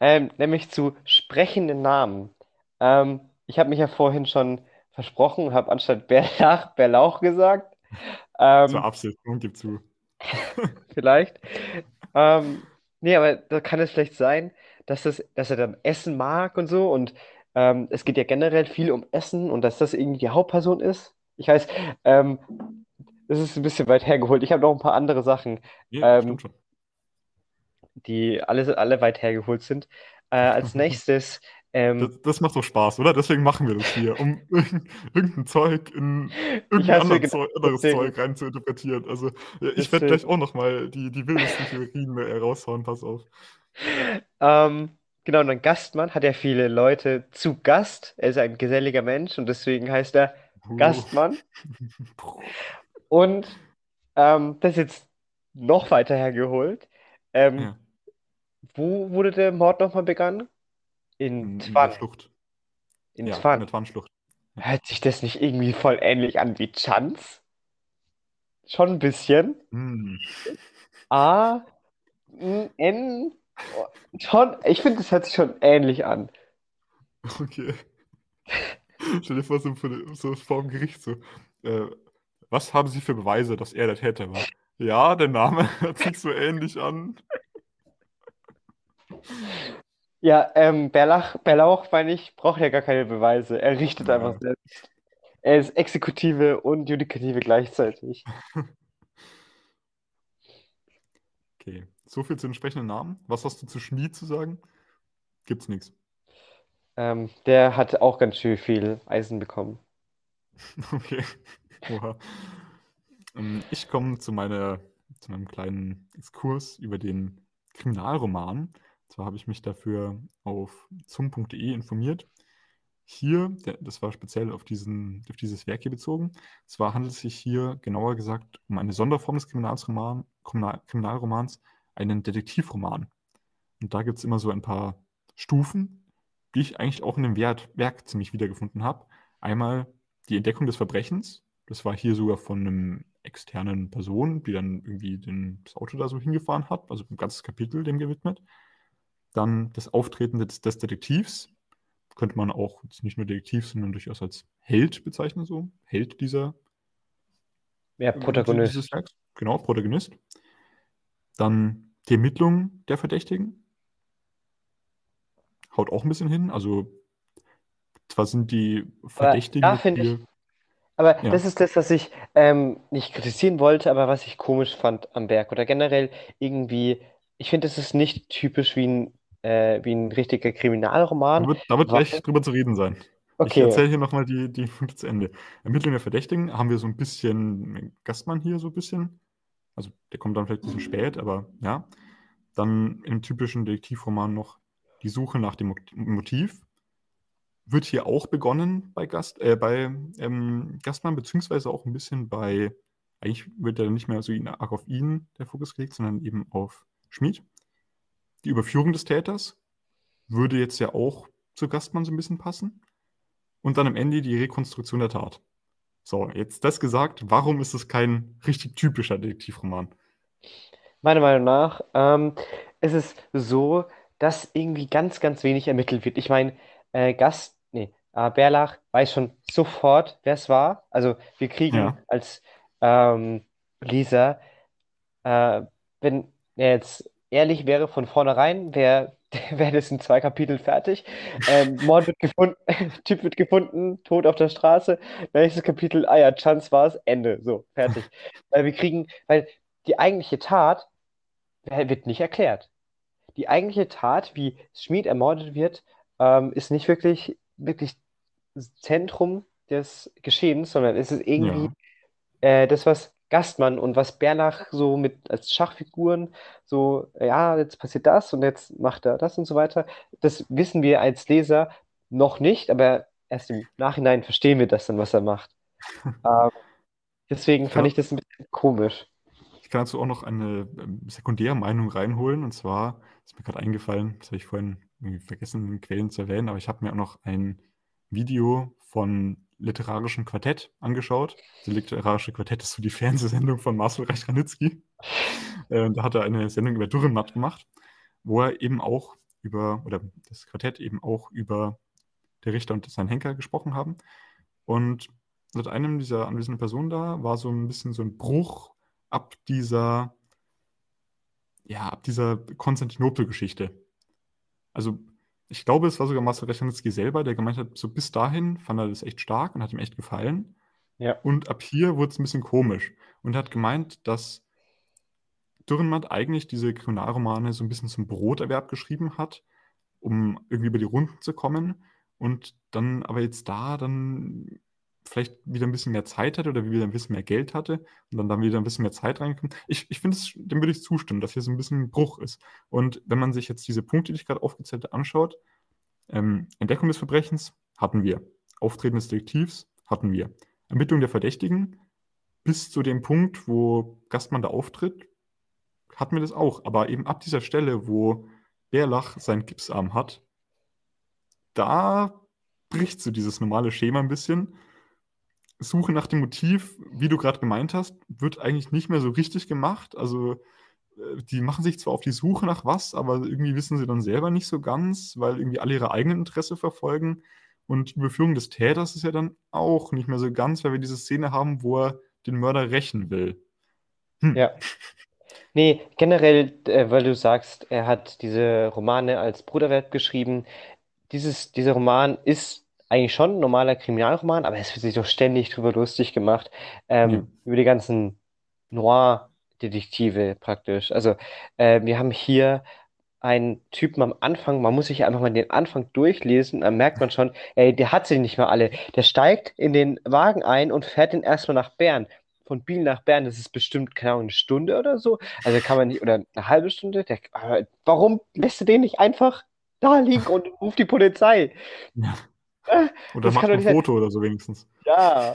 ähm, nämlich zu sprechenden Namen. Ähm, ich habe mich ja vorhin schon versprochen und habe anstatt Bärlach Bärlauch gesagt. [laughs] War Ähm, Absicht, und gib zu. [laughs] vielleicht. Ähm, nee, aber da kann es vielleicht sein, dass es, dass er dann Essen mag und so. Und ähm, es geht ja generell viel um Essen und dass das irgendwie die Hauptperson ist. Ich weiß, ähm, das ist ein bisschen weit hergeholt. Ich habe noch ein paar andere Sachen, Nee, ähm, die alle, alle weit hergeholt sind. Äh, als [laughs] nächstes, ähm, Das, das macht doch Spaß, oder? Deswegen machen wir das hier, um [laughs] irgend- irgendein Zeug in irgendein anderes Zeug, anderes Zeug rein zu interpretieren. Also, ja, ich werde gleich auch nochmal die, die wildesten Theorien raushauen, pass auf. Ähm, genau, und ein Gastmann hat ja viele Leute zu Gast. Er ist ein geselliger Mensch und deswegen heißt er Uh. Gastmann. [laughs] Und ähm, das ist jetzt noch weiter hergeholt. Ähm, Ja, wo wurde der Mord nochmal begangen? In in, in der Twann. Schlucht. In Ja, in Twann. der Twanschlucht. Hört sich das nicht irgendwie voll ähnlich an wie Chans? Schon ein bisschen. Hm. A, N, Schon, ich finde, das hört sich schon ähnlich an. Okay. Stell dir vor, so, vor dem- so vor dem Gericht so. Äh, was haben Sie für Beweise, dass er der Täter war? Ja, der Name [laughs] hört sich so ähnlich an. Ja, ähm, Bärlach, Bärlauch, meine ich, braucht ja gar keine Beweise. Er richtet Ja. einfach selbst. Er ist Exekutive und Judikative gleichzeitig. [laughs] Okay, so viel zu den entsprechenden Namen. Was hast du zu Schmied zu sagen? Gibt's nichts. Ähm, der hat auch ganz schön viel Eisen bekommen. [laughs] Okay. Oha. Ähm, Ich komme zu meiner, zu meinem kleinen Exkurs über den Kriminalroman. Zwar habe ich mich dafür auf zum.de informiert. Hier, das war speziell auf, diesen, auf dieses Werk hier bezogen. Zwar handelt es sich hier genauer gesagt um eine Sonderform des Kriminalroman, Kriminal, Kriminalromans, einen Detektivroman. Und da gibt es immer so ein paar Stufen, die ich eigentlich auch in dem Wert, Werk ziemlich wiedergefunden habe. Einmal die Entdeckung des Verbrechens. Das war hier sogar von einem externen Person, die dann irgendwie den, das Auto da so hingefahren hat, also ein ganzes Kapitel dem gewidmet. Dann das Auftreten des, des Detektivs. Könnte man auch nicht nur Detektiv, sondern durchaus als Held bezeichnen, so. Held dieser Ja, Protagonist. dieses Werks. Genau, Protagonist. Dann die Ermittlung der Verdächtigen. Haut auch ein bisschen hin. Also, zwar sind die Verdächtigen da jetzt finde ich-. Aber Ja. das ist das, was ich ähm, nicht kritisieren wollte, aber was ich komisch fand am Werk. Oder generell irgendwie, ich finde, es ist nicht typisch wie ein, äh, wie ein richtiger Da Kriminalroman. wird, da wird gleich drüber zu reden sein. Ich Okay, erzähle hier nochmal die, die [laughs] Punkte zu Ende. Ermittlung der Verdächtigen haben wir so ein bisschen Gastmann hier so ein bisschen. Also der kommt dann vielleicht ein bisschen spät, aber ja. Dann im typischen Detektivroman noch die Suche nach dem Mo- Motiv. Wird hier auch begonnen bei, Gast, äh, bei ähm, Gastmann, beziehungsweise auch ein bisschen bei, eigentlich wird ja nicht mehr so arg auf ihn der Fokus gelegt, sondern eben auf Schmid. Die Überführung des Täters würde jetzt ja auch zu Gastmann so ein bisschen passen. Und dann am Ende die Rekonstruktion der Tat. So, jetzt das gesagt, warum ist es kein richtig typischer Detektivroman? meiner Meinung nach ähm, ist es so, dass irgendwie ganz, ganz wenig ermittelt wird. Ich meine, äh, Gast, nee, äh, Bärlach weiß schon sofort, wer es war. Also wir kriegen Ja. als ähm, Leser, äh, wenn er jetzt ehrlich wäre von vornherein, wer [laughs] wäre das in zwei Kapiteln fertig. Ähm, Mord wird gefunden, [laughs] Typ wird gefunden, tot auf der Straße. Nächstes Kapitel, ah ja, Chance war's, Ende. So, fertig. [laughs] Weil wir kriegen, weil die eigentliche Tat wird nicht erklärt. Die eigentliche Tat, wie Schmied ermordet wird, ähm, ist nicht wirklich, wirklich Zentrum des Geschehens, sondern es ist irgendwie Ja. äh, das, was Gastmann und was Bernach so mit als Schachfiguren so, ja, jetzt passiert das und jetzt macht er das und so weiter. Das wissen wir als Leser noch nicht, aber erst im Nachhinein verstehen wir das dann, was er macht. [laughs] Ähm, deswegen fand Ja. ich das ein bisschen komisch. Ich kann dazu auch noch eine ähm, Sekundärmeinung reinholen. Und zwar ist mir gerade eingefallen, das habe ich vorhin vergessen, Quellen zu erwähnen, aber ich habe mir auch noch ein Video von Literarischem Quartett angeschaut. Das Literarische Quartett ist so die [laughs] Fernsehsendung von Marcel Reich-Ranitzky. Äh, da hat er eine Sendung über Dürrenmatt gemacht, wo er eben auch über, oder das Quartett eben auch über der Richter und seinen Henker gesprochen haben. Und mit einem dieser anwesenden Personen da war so ein bisschen so ein Bruch ab dieser, ja, ab dieser Konstantinopel-Geschichte. Also, ich glaube, es war sogar Marcel Rechernitzky selber, der gemeint hat, so bis dahin fand er das echt stark und hat ihm echt gefallen. Ja. Und ab hier wurde es ein bisschen komisch. Und er hat gemeint, dass Dürrenmatt eigentlich diese Kriminalromane so ein bisschen zum Broterwerb geschrieben hat, um irgendwie über die Runden zu kommen. Und dann aber jetzt da dann vielleicht wieder ein bisschen mehr Zeit hatte oder wieder ein bisschen mehr Geld hatte und dann, dann wieder ein bisschen mehr Zeit reinkommt. Ich, ich finde, dem würde ich zustimmen, dass hier so ein bisschen ein Bruch ist. Und wenn man sich jetzt diese Punkte, die ich gerade aufgezählt habe, anschaut, ähm, Entdeckung des Verbrechens hatten wir. Auftreten des Detektivs hatten wir. Ermittlung der Verdächtigen bis zu dem Punkt, wo Gastmann da auftritt, hatten wir das auch. Aber eben ab dieser Stelle, wo Bärlach seinen Gipsarm hat, da bricht so dieses normale Schema ein bisschen. Suche nach dem Motiv, wie du gerade gemeint hast, wird eigentlich nicht mehr so richtig gemacht. Also äh, die machen sich zwar auf die Suche nach was, aber irgendwie wissen sie dann selber nicht so ganz, weil irgendwie alle ihre eigenen Interesse verfolgen. Und die Überführung des Täters ist ja dann auch nicht mehr so ganz, weil wir diese Szene haben, wo er den Mörder rächen will. Hm. Ja. Nee, generell, äh, weil du sagst, er hat diese Romane als Bruderwerk geschrieben. Dieses, dieser Roman ist eigentlich schon ein normaler Kriminalroman, aber es wird sich doch ständig drüber lustig gemacht, ähm, Ja. über die ganzen Noir-Detektive praktisch. Also, äh, wir haben hier einen Typen am Anfang, man muss sich einfach mal den Anfang durchlesen, dann merkt man schon, ey, der hat sie nicht mehr alle. Der steigt in den Wagen ein und fährt den erstmal nach Bern. Von Biel nach Bern, das ist bestimmt, keine Ahnung, eine Stunde oder so. Also kann man nicht, oder eine halbe Stunde. Der, warum lässt du den nicht einfach da liegen und ruft die Polizei? Ja. Oder das macht ein. Foto oder so wenigstens. Ja,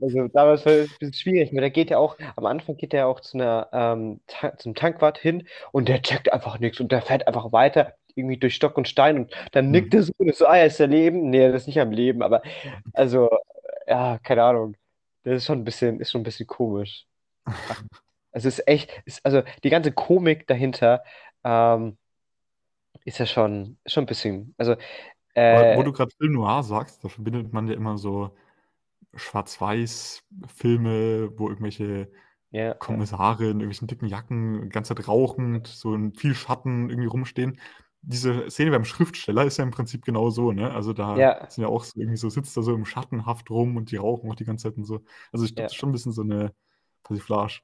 also damals war es ein bisschen schwierig, weil der geht ja auch, am Anfang geht er auch zu einer, ähm, Ta zum Tankwart hin und der checkt einfach nichts und der fährt einfach weiter, irgendwie durch Stock und Stein und dann nickt Hm. er so und ist so, ah, er ist am Leben. Nee, er ist nicht am Leben, aber also, ja, keine Ahnung. Das ist schon ein bisschen, ist schon ein bisschen komisch. Also [laughs] es ist echt, ist, also die ganze Komik dahinter ähm, ist ja schon, schon ein bisschen, also Aber wo äh, du gerade Film Noir sagst, da verbindet man ja immer so Schwarz-Weiß-Filme, wo irgendwelche ja, ja, Kommissare in irgendwelchen dicken Jacken, die ganze Zeit rauchend, so in viel Schatten irgendwie rumstehen. Diese Szene beim Schriftsteller ist ja im Prinzip genau so, ne? Also da ja, sind ja auch so irgendwie so, sitzt er so im Schattenhaft rum und die rauchen auch die ganze Zeit und so. Also ich glaube, ja. das ist schon ein bisschen so eine Persiflage.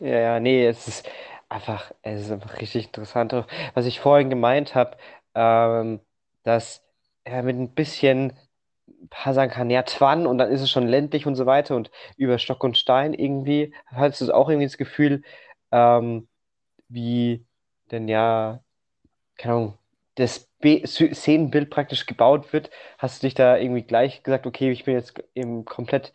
Ja, ja, nee, es ist einfach, es ist einfach richtig interessant. Was ich vorhin gemeint habe, ähm, dass er mit ein bisschen, paar sagen kann, ja, Twann und dann ist es schon ländlich und so weiter und über Stock und Stein irgendwie, hast du auch irgendwie das Gefühl, ähm, wie denn ja, keine Ahnung, das Be Szenenbild praktisch gebaut wird, hast du dich da irgendwie gleich gesagt, okay, ich bin jetzt im komplett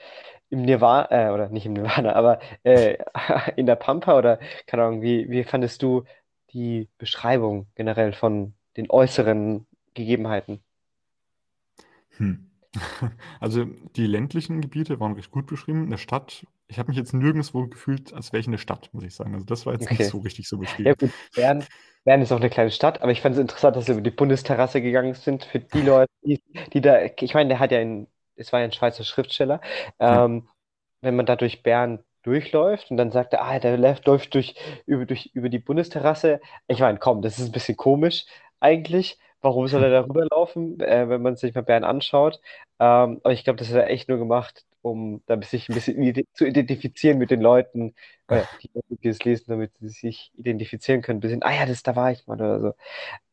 im Nirvana, äh, oder nicht im Nirvana, aber äh, [laughs] in der Pampa oder keine Ahnung, wie, wie fandest du die Beschreibung generell von den äußeren Gegebenheiten? Hm. [laughs] Also die ländlichen Gebiete waren recht gut beschrieben. In der Stadt, ich habe mich jetzt nirgendwo gefühlt, als wäre ich in der Stadt, muss ich sagen. Also das war jetzt nicht Okay. so richtig so Ja beschrieben. gut, Bern, Bern ist auch eine kleine Stadt, aber ich fand es interessant, dass wir über die Bundesterrasse gegangen sind für die [laughs] Leute, die, die da, ich meine, der hat ja ein, es war ja ein Schweizer Schriftsteller, Ja. ähm, wenn man da durch Bern durchläuft und dann sagt er, ah, der läuft, läuft durch, über, durch, über die Bundesterrasse. Ich meine, komm, das ist ein bisschen komisch eigentlich. Warum soll er da rüberlaufen, äh, wenn man sich mal Bern anschaut? Ähm, aber ich glaube, das hat er echt nur gemacht, um da sich ein bisschen ide zu identifizieren mit den Leuten, äh, die es lesen, damit sie sich identifizieren können. Ein bisschen, ah ja, das, da war ich mal oder so.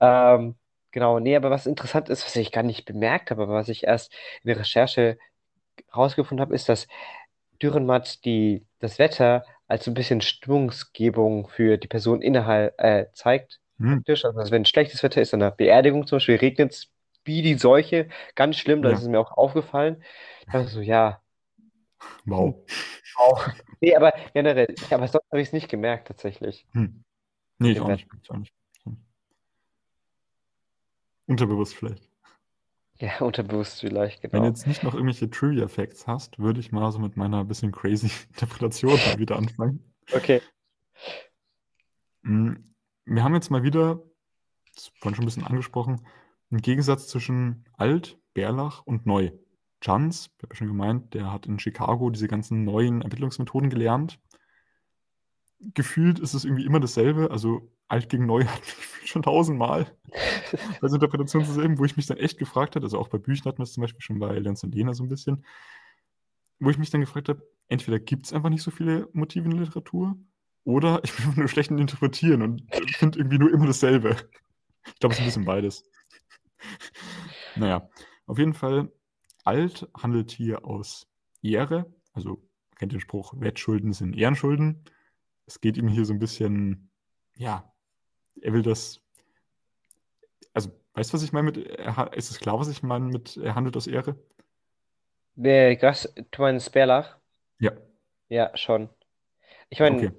Ähm, genau, nee, aber was interessant ist, was ich gar nicht bemerkt habe, aber was ich erst in der Recherche rausgefunden habe, ist, dass Dürrenmatt die, das Wetter als so ein bisschen Stimmungsgebung für die Person innerhalb äh, zeigt. Hm. Praktisch. Also wenn schlechtes Wetter ist, an der Beerdigung zum Beispiel, regnet es wie die Seuche, ganz schlimm, da Ja. ist es mir auch aufgefallen. Also ja, Wow. auch. Nee, aber generell, aber sonst habe ich es nicht gemerkt tatsächlich. Hm. Nee, ich auch nicht. Ich auch nicht. Unterbewusst vielleicht. Ja, [laughs] unterbewusst vielleicht, Wenn genau. du jetzt nicht noch irgendwelche Trivia-Facts hast, würde ich mal so mit meiner bisschen crazy [laughs] Interpretation wieder anfangen. Okay. Mm, Wir haben jetzt mal wieder, das vorhin schon ein bisschen angesprochen, einen Gegensatz zwischen alt, Bärlach und neu. Chance, ich habe ja schon gemeint, der hat in Chicago diese ganzen neuen Ermittlungsmethoden gelernt. Gefühlt ist es irgendwie immer dasselbe, also alt gegen neu [laughs] hat schon tausendmal [laughs] als Interpretation zu sehen, wo ich mich dann echt gefragt habe, also auch bei Büchern hatten wir es zum Beispiel schon bei Lenz und Lena so ein bisschen, wo ich mich dann gefragt habe, entweder gibt es einfach nicht so viele Motive in der Literatur oder [laughs] ich bin nur schlecht in Interpretieren und finde irgendwie nur immer dasselbe. Ich glaube, es ist ein bisschen beides. Naja, auf jeden Fall, alt handelt hier aus Ehre, also kennt den Spruch, Wettschulden sind Ehrenschulden. Es geht ihm hier so ein bisschen, ja, er will das, also weißt du, was ich meine mit, ist es klar, was ich meine mit, er handelt aus Ehre? Gas, du meinst Bärlach? Ja, Ja, schon. Ich meine, okay.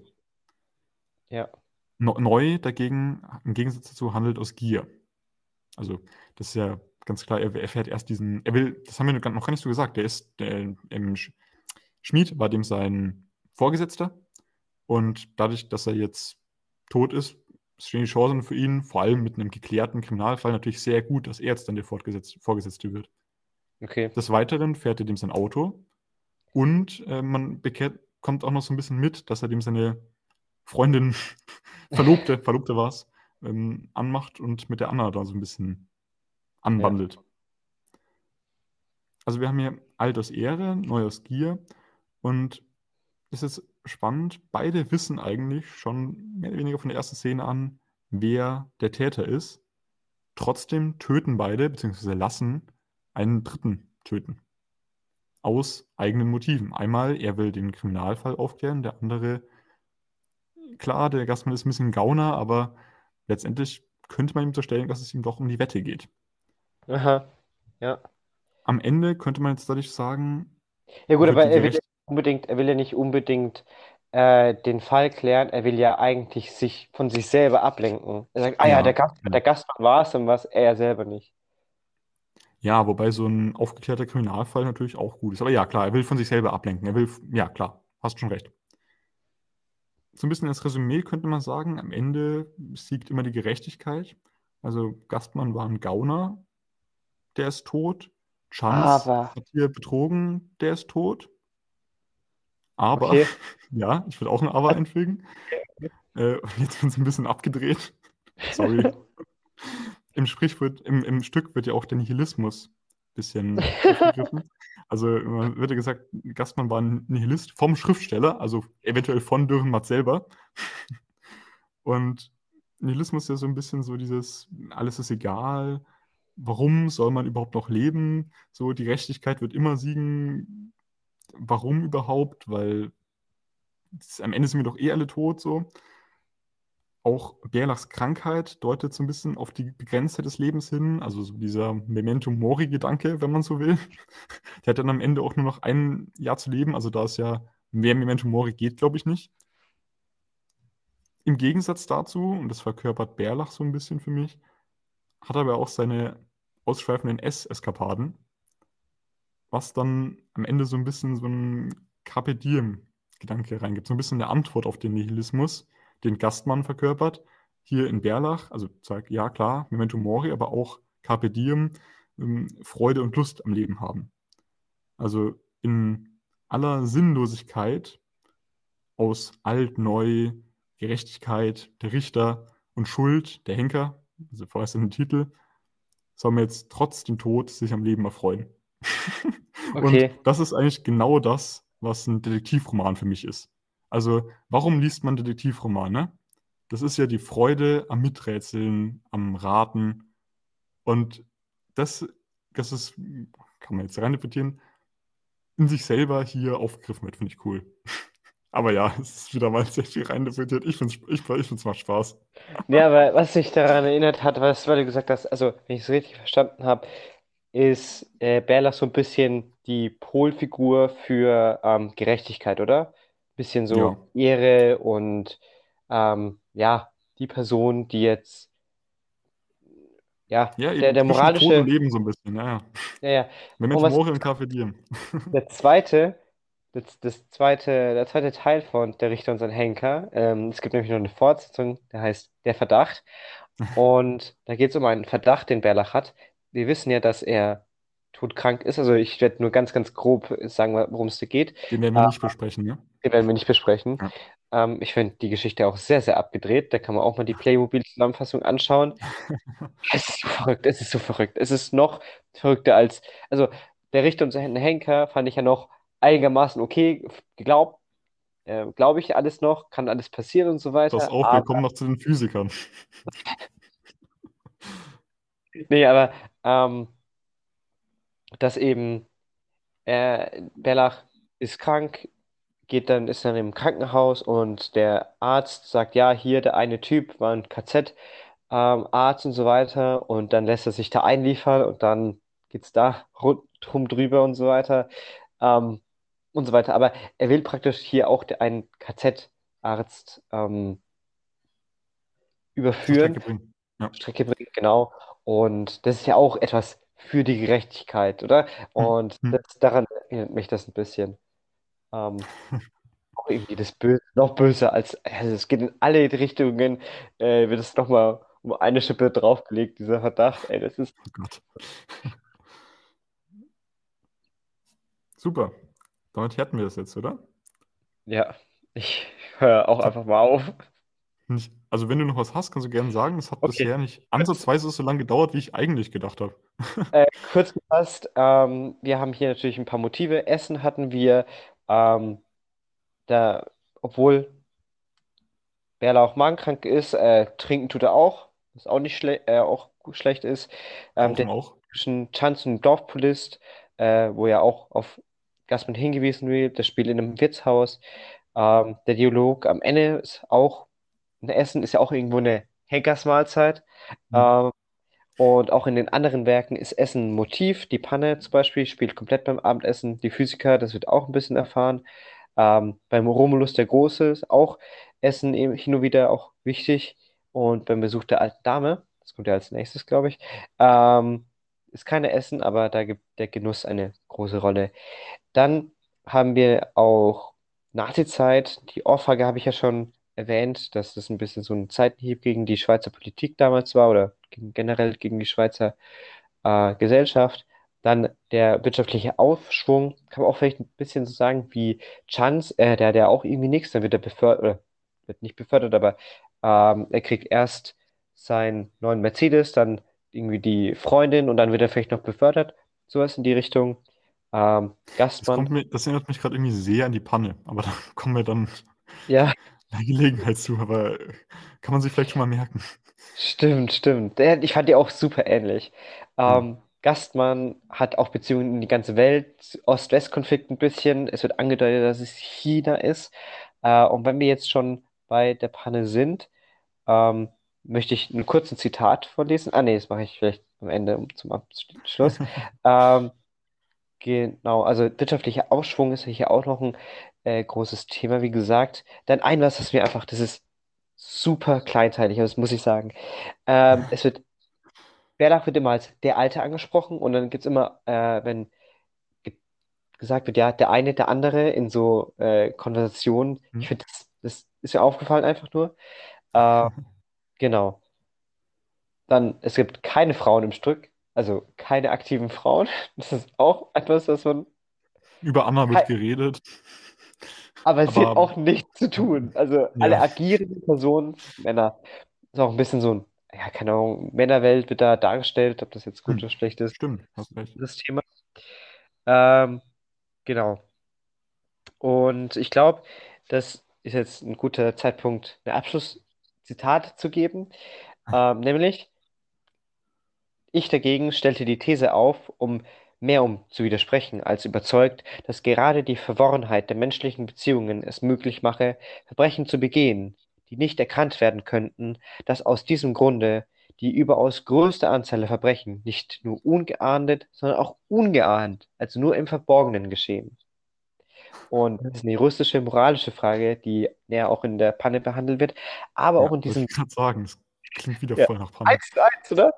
Ja. Neu dagegen, im Gegensatz dazu, handelt aus Gier. Also, das ist ja ganz klar, er, er fährt erst diesen, er will, das haben wir noch gar nicht so gesagt, der ist, der, im Sch- Schmied war dem sein Vorgesetzter und dadurch, dass er jetzt tot ist, stehen die Chancen für ihn, vor allem mit einem geklärten Kriminalfall, natürlich sehr gut, dass er jetzt dann der Vorgesetzte wird. Okay. Des Weiteren fährt er dem sein Auto und äh, man bekehrt, kommt auch noch so ein bisschen mit, dass er dem seine Freundin, [laughs] Verlobte, Verlobte war es, ähm, anmacht und mit der Anna da so ein bisschen anbandelt. Also wir haben hier alt aus Ehre, neu aus Gier und es ist spannend, beide wissen eigentlich schon mehr oder weniger von der ersten Szene an, wer der Täter ist. Trotzdem töten beide, beziehungsweise lassen einen Dritten töten. Aus eigenen Motiven. Einmal, er will den Kriminalfall aufklären, der andere, klar, der Gastmann ist ein bisschen Gauner, aber letztendlich könnte man ihm unterstellen, dass es ihm doch um die Wette geht. Aha. Ja. Am Ende könnte man jetzt dadurch sagen, Ja gut, aber er will ja gerecht- nicht unbedingt, er will ja nicht unbedingt äh, den Fall klären, er will ja eigentlich sich von sich selber ablenken. Er sagt, ah ja, Ja, der Gast, ja. der Gastmann war es, war es er selber nicht. Ja, wobei so ein aufgeklärter Kriminalfall natürlich auch gut ist. Aber ja, klar, er will von sich selber ablenken. Er will, ja, klar, hast schon recht. So ein bisschen als Resümee könnte man sagen, am Ende siegt immer die Gerechtigkeit. Also Gastmann war ein Gauner, der ist tot. Chance hat hier betrogen, der ist tot. Aber, Okay. [laughs] ja, ich würde auch ein Aber einfügen. [laughs] Äh, und jetzt wird es ein bisschen abgedreht. Sorry. [laughs] Im Sprichwort, im, im Stück wird ja auch der Nihilismus ein bisschen aufgegriffen. Also man wird ja gesagt, Gastmann war ein Nihilist vom Schriftsteller, also eventuell von Dürrenmatt selber. [laughs] Und Nihilismus ist ja so ein bisschen so dieses, alles ist egal, warum soll man überhaupt noch leben? So, die Gerechtigkeit wird immer siegen. Warum überhaupt? Weil am Ende sind wir doch eh alle tot, so. Auch Bärlachs Krankheit deutet so ein bisschen auf die Begrenztheit des Lebens hin, also so dieser Memento Mori-Gedanke, wenn man so will. [laughs] Der hat dann am Ende auch nur noch ein Jahr zu leben, also da ist ja mehr Memento Mori geht, glaube ich, nicht. Im Gegensatz dazu, und das verkörpert Bärlach so ein bisschen für mich, hat er aber auch seine ausschweifenden S-Eskapaden, was dann am Ende so ein bisschen so ein Carpe Diem-Gedanke reingibt, so ein bisschen eine Antwort auf den Nihilismus, den Gastmann verkörpert. Hier in Bärlach, also sagt, ja klar, Memento Mori, aber auch Carpe Diem, ähm, Freude und Lust am Leben haben. Also in aller Sinnlosigkeit aus alt, neu, Gerechtigkeit, der Richter und Schuld, der Henker, also vorerst in den Titel, soll man jetzt trotz dem Tod sich am Leben erfreuen. [laughs] Okay. Und das ist eigentlich genau das, was ein Detektivroman für mich ist. Also, warum liest man Detektivromane? Das ist ja die Freude am Miträtseln, am Raten. Und das, das ist, kann man jetzt reininterpretieren, in sich selber hier aufgegriffen wird, finde ich cool. [laughs] Aber ja, es ist wieder mal sehr viel reininterpretiert. Ich finde es ich, ich macht Spaß. [laughs] Nee, aber was mich daran erinnert hat, was, weil du gesagt hast, also, wenn ich es richtig verstanden habe, ist äh, Bärlach so ein bisschen die Polfigur für ähm, Gerechtigkeit, oder? Bisschen so Ja. Ehre und ähm, ja, die Person, die jetzt, ja, Ja, der, der moralische, Leben so ein bisschen. Ja, ja. ja, ja. Mori und Carpe Diem. [laughs] der zweite, das, das zweite, der zweite Teil von Der Richter und sein Henker, ähm, es gibt nämlich noch eine Fortsetzung, der heißt Der Verdacht. Und da geht es um einen Verdacht, den Bärlach hat. Wir wissen ja, dass er todkrank ist. Also ich werde nur ganz, ganz grob sagen, worum es da geht. Den werden wir Äh, nicht besprechen, ne? Den werden wir nicht besprechen. Ja. Ähm, ich finde die Geschichte auch sehr, sehr abgedreht. Da kann man auch mal die Playmobil-Zusammenfassung anschauen. [laughs] Es ist so verrückt, es ist so verrückt. Es ist noch verrückter als, also der Richter und sein Henker fand ich ja noch einigermaßen okay. Glaubt, äh, glaube ich alles noch, kann alles passieren und so Pass weiter. auf, wir Aber, kommen noch zu den Physikern. [laughs] nee, aber ähm, dass eben äh, Bellach ist krank, geht dann, ist dann im Krankenhaus und der Arzt sagt, ja, hier der eine Typ war ein KZ-Arzt und so weiter und dann lässt er sich da einliefern und dann geht's da rundherum drüber und so weiter ähm, und so weiter. Aber er will praktisch hier auch einen KZ-Arzt ähm, überführen. Strecke bringen. Ja. Strecke bringt, genau. Und das ist ja auch etwas für die Gerechtigkeit, oder? Hm, Und hm. das, daran erinnert mich das ein bisschen. Ähm, [laughs] auch irgendwie das Böse, noch böser als, also es geht in alle Richtungen, äh, wird es nochmal um eine Schippe draufgelegt, dieser Verdacht. Ey, das ist, Oh Gott. [laughs] Super. Damit hätten wir das jetzt, oder? ja, ich höre auch einfach mal auf. nicht, also wenn du noch was hast, kannst du gerne sagen. Das hat Okay. bisher nicht ansatzweise so lange gedauert, wie ich eigentlich gedacht habe. Äh, [laughs] kurz gefasst, ähm, wir haben hier natürlich ein paar Motive. Essen hatten wir, ähm, da, obwohl Bärlauch magenkrank ist, äh, trinken tut er auch, was auch nicht schle äh, auch schlecht ist. Ähm, der auch. zwischen Chance und Dorfpolist, äh, wo ja auch auf Gassmann hingewiesen wird, das Spiel in einem Wirtshaus. Ähm, der Dialog am Ende ist auch, ein Essen ist ja auch irgendwo eine Henkersmahlzeit. Hm. Ähm, und auch in den anderen Werken ist Essen ein Motiv. Die Panne zum Beispiel spielt komplett beim Abendessen. Die Physiker, das wird auch ein bisschen erfahren. Ähm, beim Romulus der Große ist auch Essen eben hin und wieder auch wichtig. Und beim Besuch der alten Dame, das kommt ja als nächstes, glaube ich, ähm, ist keine Essen, aber da gibt der Genuss eine große Rolle. Dann haben wir auch Nazizeit. Die Ohrfeige habe ich ja schon erwähnt, dass das ein bisschen so ein Seitenhieb gegen die Schweizer Politik damals war oder gegen, generell gegen die Schweizer äh, Gesellschaft. Dann der wirtschaftliche Aufschwung, kann man auch vielleicht ein bisschen so sagen, wie Chance, äh, der, der auch irgendwie nichts, dann wird er befördert, oder wird nicht befördert, aber ähm, er kriegt erst seinen neuen Mercedes, dann irgendwie die Freundin und dann wird er vielleicht noch befördert. Sowas in die Richtung. Ähm, Das Gastmann, kommt mir, das erinnert mich gerade irgendwie sehr an die Panne, aber [laughs] da kommen wir dann ja, bei Gelegenheit zu, aber äh, kann man sich vielleicht schon mal merken. stimmt, stimmt. Ich fand die auch super ähnlich. Ähm, Gastmann hat auch Beziehungen in die ganze Welt, Ost-West-Konflikt ein bisschen. Es wird angedeutet, dass es China ist. Äh, und wenn wir jetzt schon bei der Panne sind, ähm, möchte ich einen kurzen Zitat vorlesen. Ah, nee, das mache ich vielleicht am Ende um- zum Abschluss. [laughs] Ähm, genau, also wirtschaftlicher Aufschwung ist hier auch noch ein äh, großes Thema, wie gesagt. Dann ein was, das mir einfach, das ist super kleinteilig, aber das muss ich sagen. Ähm, es wird, Bärlach wird immer als der Alte angesprochen und dann gibt es immer, äh, wenn ge gesagt wird, ja, der eine, der andere in so äh, Konversationen. Ich Hm? finde, das, das ist mir aufgefallen einfach nur. Äh, [laughs] genau. Dann, es gibt keine Frauen im Stück, also keine aktiven Frauen. [laughs] Das ist auch etwas, was man. Über Anna wird geredet. Aber sie hat auch nichts zu tun. Also alle Ja. agierenden Personen, Männer, ist auch ein bisschen so ein, ja, keine Ahnung, Männerwelt wird da dargestellt, ob das jetzt gut Hm. oder schlecht ist, Stimmt, hast recht. das Thema. Ähm, genau. Und ich glaube, das ist jetzt ein guter Zeitpunkt, ein Abschlusszitat zu geben. [laughs] Ähm, nämlich, ich dagegen stellte die These auf, um mehr um zu widersprechen, als überzeugt, dass gerade die Verworrenheit der menschlichen Beziehungen es möglich mache, Verbrechen zu begehen, die nicht erkannt werden könnten, dass aus diesem Grunde die überaus größte Anzahl der Verbrechen nicht nur ungeahndet, sondern auch ungeahnt, also nur im Verborgenen geschehen. Und das ist eine juristische, moralische Frage, die ja auch in der Panne behandelt wird, aber auch in diesem ich gerade sagen, das klingt wieder Ja. voll nach Panne. Eins zu eins, oder?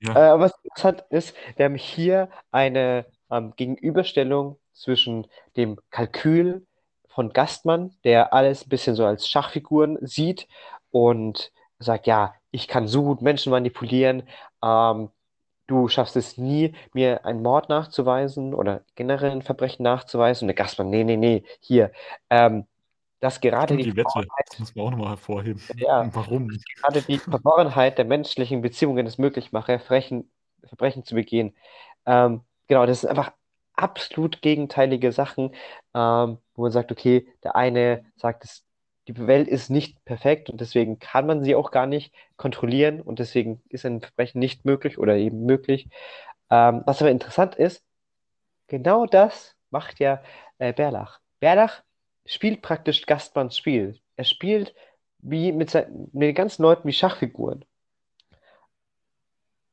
Ja. Äh, was interessant ist, wir haben hier eine ähm, Gegenüberstellung zwischen dem Kalkül von Gastmann, der alles ein bisschen so als Schachfiguren sieht und sagt, ja, ich kann so gut Menschen manipulieren, ähm, du schaffst es nie, mir einen Mord nachzuweisen oder generell ein Verbrechen nachzuweisen. Und der Gastmann, nee, nee, nee, hier, ähm, dass gerade die die Wette, das muss man auch nochmal hervorheben. Ja. [laughs] Warum? gerade die Verworrenheit der menschlichen Beziehungen es möglich mache, Verbrechen, Verbrechen zu begehen. Ähm, genau, das sind einfach absolut gegenteilige Sachen, ähm, wo man sagt, okay, der eine sagt, es, die Welt ist nicht perfekt und deswegen kann man sie auch gar nicht kontrollieren und deswegen ist ein Verbrechen nicht möglich oder eben möglich. Ähm, was aber interessant ist, genau das macht ja äh, Berlach. Berlach spielt praktisch Gastmanns Spiel. Er spielt wie mit, sein, mit den ganzen Leuten wie Schachfiguren.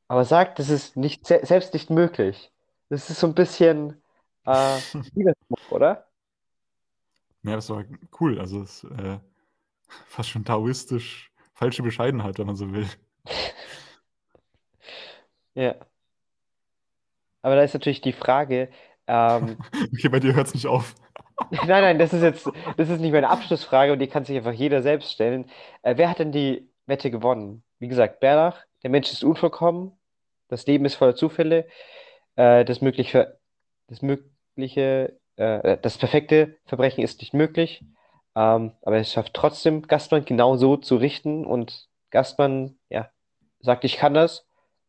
Aber sagt, das ist nicht, se selbst nicht möglich. Das ist so ein bisschen äh, [laughs] oder? Ja, das war cool. Also es ist äh, [laughs] fast schon taoistisch falsche Bescheidenheit, wenn man so will. [laughs] Ja. Aber da ist natürlich die Frage, ähm, Okay, bei dir hört es nicht auf. Nein, nein, das ist jetzt, das ist nicht meine Abschlussfrage und die kann sich einfach jeder selbst stellen. Äh, wer hat denn die Wette gewonnen? Wie gesagt, Bernach, der Mensch ist unvollkommen, das Leben ist voller Zufälle, äh, das mögliche, das mögliche, äh, das perfekte Verbrechen ist nicht möglich, ähm, aber es schafft trotzdem Gastmann genau so zu richten und Gastmann, ja, sagt, ich kann das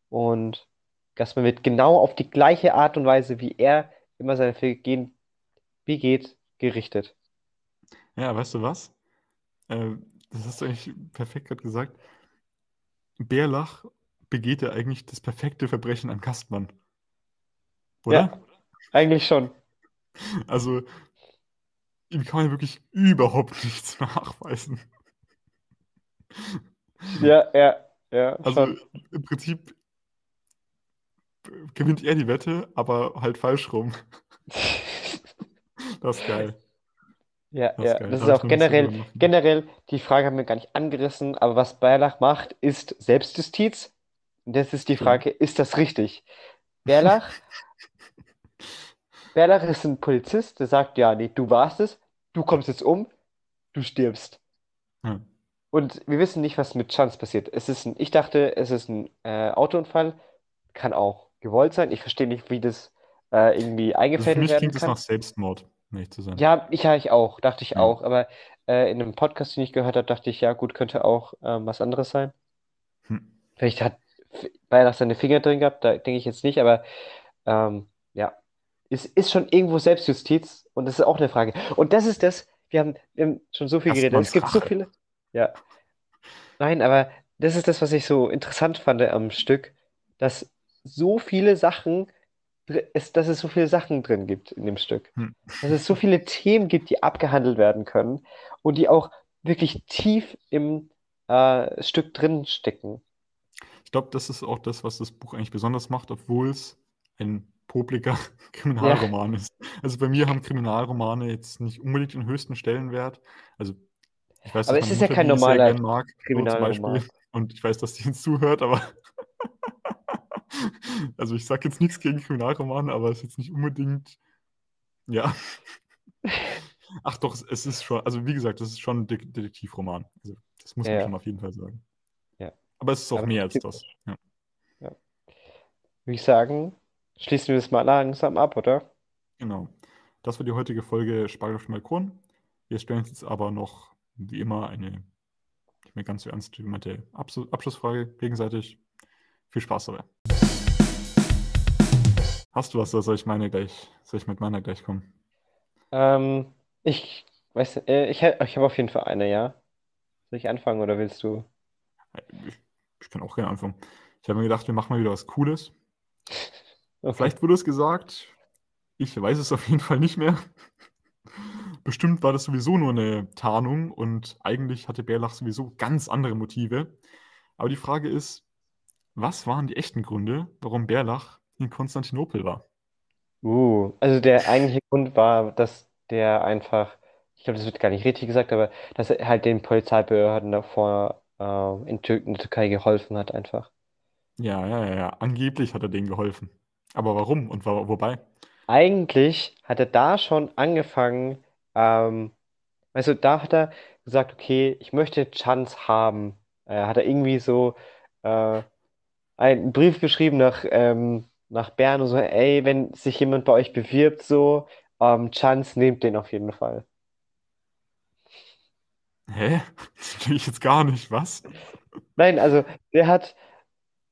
und Gastmann wird genau auf die gleiche Art und Weise, wie er immer seine Vergehen begeht, gerichtet. Ja, weißt du was? Äh, das hast du eigentlich perfekt gerade gesagt. Bärlach begeht ja eigentlich das perfekte Verbrechen an Kastmann. Oder? Ja. Eigentlich schon. Also, ihm kann man wirklich überhaupt [laughs] nichts nachweisen. Ja, ja, ja, Also, schon. im Prinzip gewinnt er die Wette, aber halt falsch rum. [laughs] Das ist geil. Ja, Das ist ja. geil. Das Da ist auch generell, generell, die Frage haben wir gar nicht angerissen, aber was Bärlach macht, ist Selbstjustiz. Und das ist die. Frage, ist das richtig? Bärlach, [laughs] Bärlach ist ein Polizist, der sagt, ja, nee, du warst es, du kommst jetzt um, du stirbst. Ja. Und wir wissen nicht, was mit Chance passiert. Es ist ein, ich dachte, es ist ein äh, Autounfall, kann auch gewollt sein. Ich verstehe nicht, wie das äh, irgendwie Also für eingefädelt mich werden klingt es kann. nach Selbstmord, ehrlich zu sein. Ja, ich, ja, ich auch, dachte ich Ja. auch. Aber äh, in einem Podcast, den ich gehört habe, dachte ich, ja, gut, könnte auch ähm, was anderes sein. Hm. Vielleicht hat Beilag seine Finger drin gehabt, da denke ich jetzt nicht, aber ähm, ja, es ist schon irgendwo Selbstjustiz und das ist auch eine Frage. Und das ist das, wir haben, wir haben schon so viel geredet. Es gibt so Rache. viele. Ja. Nein, aber das ist das, was ich so interessant fand am Stück, dass so viele Sachen, es, dass es so viele Sachen drin gibt in dem Stück. Hm. Dass es so viele Themen gibt, die abgehandelt werden können und die auch wirklich tief im äh, Stück drin stecken. Ich glaube, das ist auch das, was das Buch eigentlich besonders macht, obwohl es ein popliger [laughs] Kriminalroman ist. Also bei mir haben Kriminalromane jetzt nicht unbedingt den höchsten Stellenwert. Also ich weiß, Aber dass es ist ja kein normaler mag, Kriminalroman. Beispiel. [laughs] Und ich weiß, dass die jetzt zuhört, aber also ich sage jetzt nichts gegen Kriminalromane, aber es ist jetzt nicht unbedingt, ja. [laughs] Ach doch, es- ist schon, also wie gesagt, es ist schon ein De Detektivroman. Also das muss Ja, man ja. schon auf jeden Fall sagen. Ja. Aber es ist auch Aber mehr als das. Ja. Würde ich sagen, schließen wir das mal langsam ab, oder? Genau. Das war die heutige Folge Spargel auf dem Balkon. Wir stellen uns jetzt aber noch, wie immer, eine nicht mehr ganz so ernst gemeinte Abs Abschlussfrage gegenseitig. Viel Spaß dabei. Hast du was, oder soll ich meine gleich, soll ich mit meiner gleich kommen? Ähm, ich weiß, äh, ich, ich habe auf jeden Fall eine, ja. Soll ich anfangen oder willst du? Ich, ich kann auch gerne anfangen. Ich habe mir gedacht, wir machen mal wieder was Cooles. [laughs] Okay. Vielleicht wurde es gesagt, ich weiß es auf jeden Fall nicht mehr. [laughs] Bestimmt war das sowieso nur eine Tarnung und eigentlich hatte Bärlach sowieso ganz andere Motive. Aber die Frage ist, was waren die echten Gründe, warum Bärlach in Konstantinopel war? Uh, also der eigentliche Grund war, dass der einfach, ich glaube, das wird gar nicht richtig gesagt, aber dass er halt den Polizeibehörden davor äh, in, Tür in der Türkei geholfen hat, einfach. Ja, ja, ja, ja. Angeblich hat er denen geholfen. Aber warum und wa wobei? Eigentlich hat er da schon angefangen, ähm, also da hat er gesagt, okay, ich möchte Chance haben. Äh, hat er irgendwie so äh, einen Brief geschrieben nach, ähm, nach Bern und so, ey, wenn sich jemand bei euch bewirbt, so, ähm, Chance, nehmt den auf jeden Fall. Hä? [laughs] Das verstehe ich jetzt gar nicht. Was? Nein, also der hat,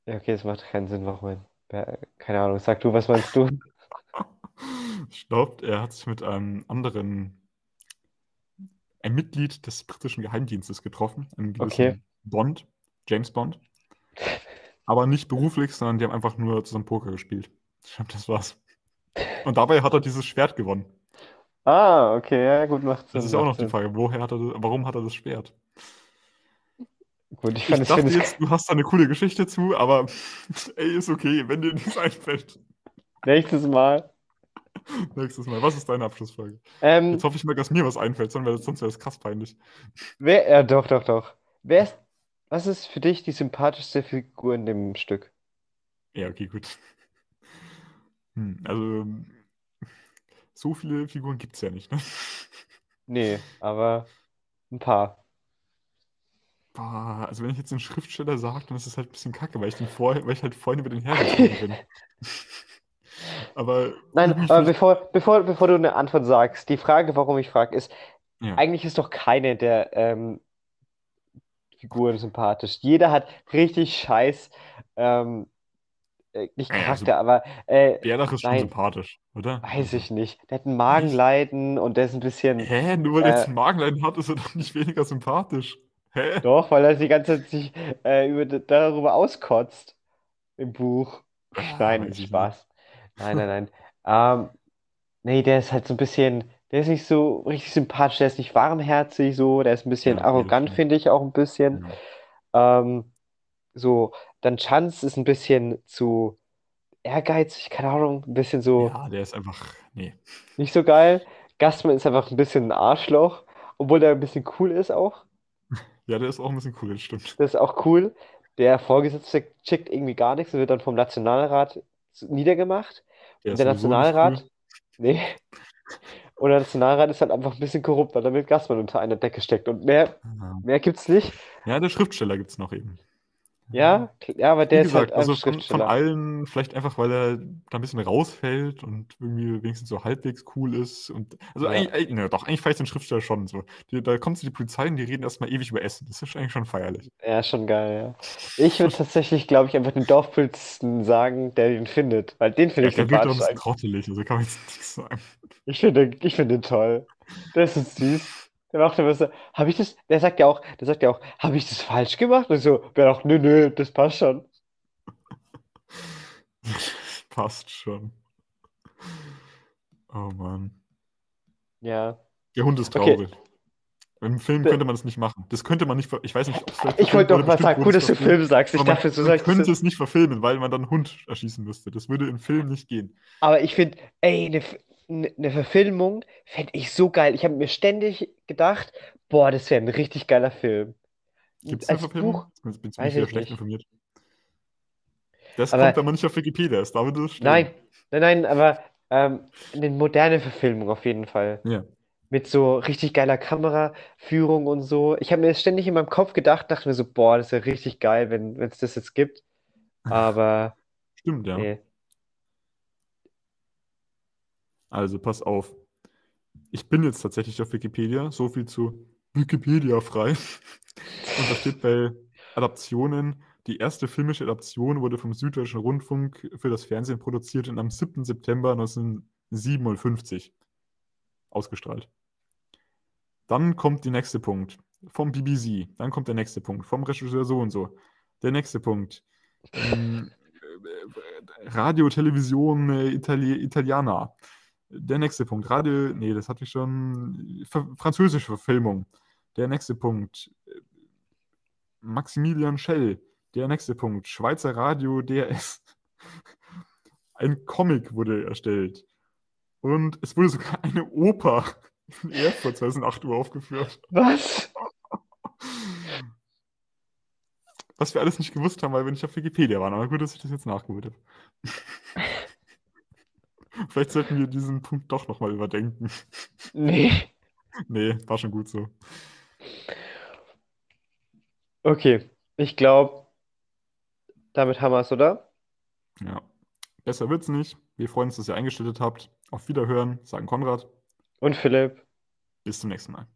ja, okay, das macht keinen Sinn, warum ein, keine Ahnung, sag du, was meinst du? [laughs] Ich glaube, er hat sich mit einem anderen, ein Mitglied des britischen Geheimdienstes getroffen, einem Okay. gewissen Bond, James Bond. Aber nicht beruflich, sondern die haben einfach nur zusammen Poker gespielt. Ich glaube, das war's. Und dabei hat er dieses Schwert gewonnen. Ah, okay, ja, gut, macht Das Sinn, ist ja auch noch die. Frage, woher hat er das, warum hat er das Schwert? Gut, ich fand, ich dachte jetzt, du hast da eine coole Geschichte zu, aber [laughs] ey, ist okay, wenn dir nichts [laughs] einfällt. nächstes Mal. Nächstes Mal. Was ist deine Abschlussfrage? Ähm, Jetzt hoffe ich mal, dass mir was einfällt, sonst wäre sonst wäre es krass peinlich. wer, ja, doch, doch, doch. Wer ist, was ist für dich die sympathischste Figur in dem Stück? Ja, okay, gut. [laughs] Hm, also, so viele Figuren gibt es ja nicht, ne? Nee, aber ein paar. Boah, also wenn ich jetzt den Schriftsteller sage, dann ist es halt ein bisschen kacke, weil ich, den vorher, weil ich halt vorhin über den hergezogen bin. [laughs] Aber Nein, aber bevor, bevor, bevor du eine Antwort sagst, die Frage, warum ich frage, ist, Ja. eigentlich ist doch keine der ähm, Figuren sympathisch. Jeder hat richtig scheiß, ähm, äh, nicht Ja, ja, Charakter, aber äh, Bärlach ist schon nein. sympathisch, oder? weiß ich nicht. Der hat ein Magenleiden und der ist ein bisschen, Hä? Nur weil er jetzt Äh, ein Magenleiden hat, ist er doch nicht weniger sympathisch. Hä? doch, weil er die ganze Zeit sich äh, über, darüber auskotzt im Buch. Ah, Nein, Spaß. Nein, nein, nein. Ähm, nee, der ist halt so ein bisschen, der ist nicht so richtig sympathisch, der ist nicht warmherzig so, der ist ein bisschen Ja, arrogant, finde ich auch ein bisschen. Ja. Ähm, so, dann Chance ist ein bisschen zu ehrgeizig, keine Ahnung, ein bisschen so Ja, der ist einfach. Nee. nicht so geil. Gastman ist einfach ein bisschen ein Arschloch, obwohl der ein bisschen cool ist auch. Ja, der ist auch ein bisschen cool, das stimmt. Das ist auch cool. Der Vorgesetzte checkt irgendwie gar nichts und wird dann vom Nationalrat niedergemacht. Der Und der Nationalrat, cool. nee. Und der Nationalrat ist halt einfach ein bisschen korrupt, weil er mit Gassmann unter einer Decke steckt. Und mehr, Ja. mehr gibt's nicht. Ja, der Schriftsteller gibt es noch eben. Ja, ja, aber Wie der ist gesagt, halt ein also von, von allen, vielleicht einfach, weil er da ein bisschen rausfällt und irgendwie wenigstens so halbwegs cool ist. Und, also Ja. eigentlich, eigentlich, ne, doch, eigentlich feiert den Schriftsteller schon so. Die, da kommt so die Polizei und die reden erstmal ewig über Essen. Das ist eigentlich schon feierlich. Ja, schon geil, ja. Ich würde tatsächlich, glaube ich, einfach den Dorfpolizisten sagen, der ihn findet. Weil den finde Ja, ich der wirkt auch ein sympathisch bisschen eigentlich. trottelig, also kann man jetzt nichts sagen. Ich finde, ich finde den toll. Der ist süß. Der macht immer so, habe ich das, der sagt ja auch, der sagt ja auch, habe ich das falsch gemacht? Und so, wer auch, nö, nö, das passt schon. [laughs] Passt schon. Oh Mann. Ja. Der Hund ist Okay. traurig. Im Film könnte man das nicht machen. Das könnte man nicht, ich weiß nicht, ob es Ich wollte doch mal sagen, gut, dass es du. Film sagst. Ich man, dachte, du man sagst könnte es. es nicht verfilmen, weil man dann einen Hund erschießen müsste. Das würde im Film nicht gehen. Aber ich finde, ey, eine ne, ne Verfilmung fände ich so geil. Ich habe mir ständig gedacht, boah, das wäre ein richtig geiler Film. Gibt es eine Als Verfilmung? Ich bin ich schlecht nicht. informiert. Das Aber- kommt aber nicht auf Wikipedia, ist da würde es stehen. Nein, nein, nein, aber ähm, eine moderne Verfilmung auf jeden Fall. Ja. Mit so richtig geiler Kameraführung und so. Ich habe mir das ständig in meinem Kopf gedacht, dachte mir so, boah, das wäre richtig geil, wenn es das jetzt gibt. [laughs] Aber Stimmt, ja. nee. Also pass auf. Ich bin jetzt tatsächlich auf Wikipedia, so viel zu Wikipedia frei. Und da steht bei Adaptionen, die erste filmische Adaption wurde vom Süddeutschen Rundfunk für das Fernsehen produziert und am 7. September 1957 ausgestrahlt. Dann kommt der nächste Punkt vom BBC. Dann kommt der nächste Punkt vom Regisseur so und so. Der nächste Punkt. Ähm, Radio, Television, äh, Itali Italiana. Der nächste Punkt. Radio, nee, das hatte ich schon. französische Verfilmung. Der nächste Punkt. Maximilian Schell. Der nächste Punkt. Schweizer Radio DRS. [laughs] Ein Comic wurde erstellt. Und es wurde sogar eine Oper in Erfurt 2008 Uhr aufgeführt. Was? Was wir alles nicht gewusst haben, weil wir nicht auf Wikipedia waren. Aber gut, dass ich das jetzt nachgeholt habe. [laughs] Vielleicht sollten wir diesen Punkt doch nochmal überdenken. Nee. [laughs] Nee, war schon gut so. Okay, ich glaube, damit haben wir es, oder? Ja. Besser wird's nicht. Wir freuen uns, dass ihr eingeschaltet habt. Auf Wiederhören, sagen Konrad. Und Philipp. Bis zum nächsten Mal.